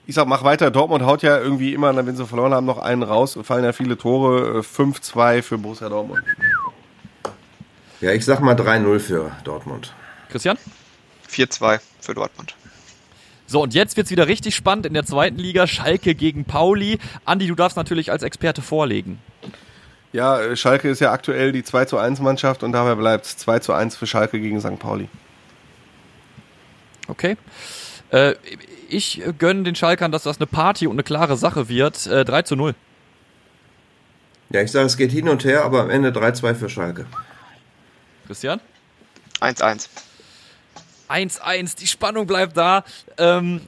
Ich sag, mach weiter. Dortmund haut ja irgendwie immer, wenn sie verloren haben, noch einen raus. Fallen ja viele Tore. Äh, 5-2 für Borussia Dortmund. Ja, ich sag mal 3-0 für Dortmund. Christian? 4-2 für Dortmund. So, und jetzt wird's wieder richtig spannend in der zweiten Liga. Schalke gegen Pauli. Andi, du darfst natürlich als Experte vorlegen. Ja, Schalke ist ja aktuell die 2 zu 1 Mannschaft und dabei bleibt es 2 zu 1 für Schalke gegen St. Pauli. Okay. Äh, ich gönne den Schalkern, dass das eine Party und eine klare Sache wird. Äh, 3 zu 0. Ja, ich sage, es geht hin und her, aber am Ende 3-2 für Schalke. Christian? 1-1. 1-1, die Spannung bleibt da. Ähm,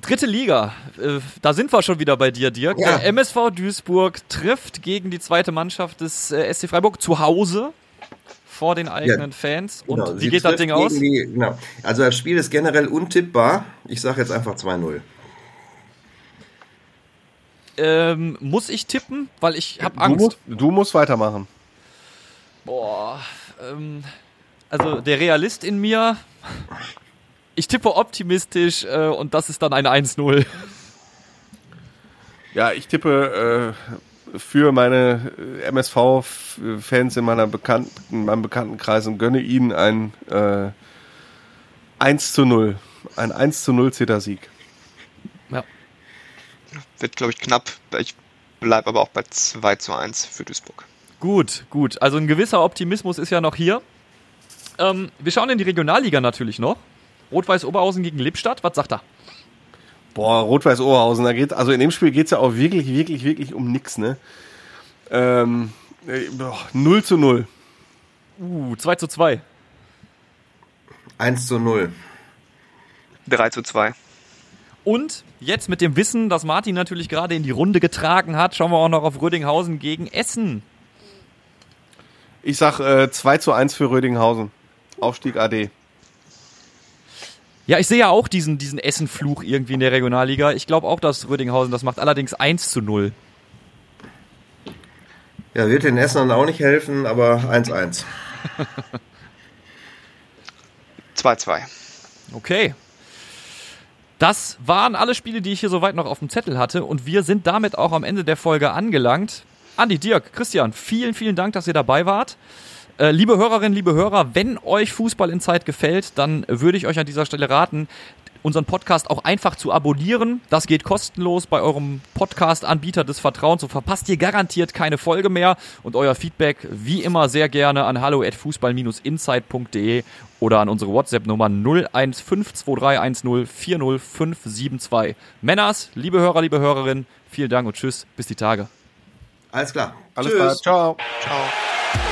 dritte Liga, äh, da sind wir schon wieder bei dir, Dirk. Ja. Der MSV Duisburg trifft gegen die zweite Mannschaft des äh, SC Freiburg zu Hause. vor den eigenen Ja, Fans. Und Genau, wie sie geht das Ding aus? Die, genau. Also das Spiel ist generell untippbar. Ich sage jetzt einfach 2-0. Ähm, muss ich tippen? Weil ich habe Du Angst. musst, du musst weitermachen. Boah, ähm, also der Realist in mir, ich tippe optimistisch äh, und das ist dann ein 1-0. Ja, ich tippe äh, für meine MSV-Fans in meiner Bekannten, in meinem Bekanntenkreis und gönne ihnen ein äh, 1 zu 0. Ein 1 zu 0 Sieg. Ja. Wird, glaube ich, knapp. Ich bleibe aber auch bei 2 zu 1 für Duisburg. Gut, gut. Also ein gewisser Optimismus ist ja noch hier. Ähm, wir schauen in die Regionalliga natürlich noch. Rot-Weiß Oberhausen gegen Lippstadt. Was sagt er? Boah, Rot-Weiß Oberhausen, da geht also in dem Spiel geht es ja auch wirklich, wirklich, wirklich um nix, ne? Ähm, äh, boah, 0 zu 0. Uh, 2 zu 2. 1 zu 0. 3 zu 2. Und jetzt mit dem Wissen, das Martin natürlich gerade in die Runde getragen hat, schauen wir auch noch auf Rödinghausen gegen Essen. Ich sag äh, 2 zu 1 für Rödinghausen. Aufstieg AD. Ja, ich sehe ja auch diesen, diesen Essen-Fluch irgendwie in der Regionalliga. Ich glaube auch, dass Rödinghausen das macht. Allerdings 1 zu 0. Ja, wird den Essenern auch nicht helfen, aber 1-1. 2 2. Okay. Das waren alle Spiele, die ich hier soweit noch auf dem Zettel hatte. Und wir sind damit auch am Ende der Folge angelangt. Andi, Dirk, Christian, vielen, vielen Dank, dass ihr dabei wart. Äh, liebe Hörerinnen, liebe Hörer, wenn euch Fußball in Zeit gefällt, dann würde ich euch an dieser Stelle raten, unseren Podcast auch einfach zu abonnieren. Das geht kostenlos bei eurem Podcast-Anbieter des Vertrauens. So verpasst ihr garantiert keine Folge mehr. Und euer Feedback wie immer sehr gerne an hallo@fußball-insight.de oder an unsere WhatsApp-Nummer 015231040572. Männers, liebe Hörer, liebe Hörerinnen, vielen Dank und tschüss, bis die Tage. Alles klar. Alles klar, ciao. Ciao.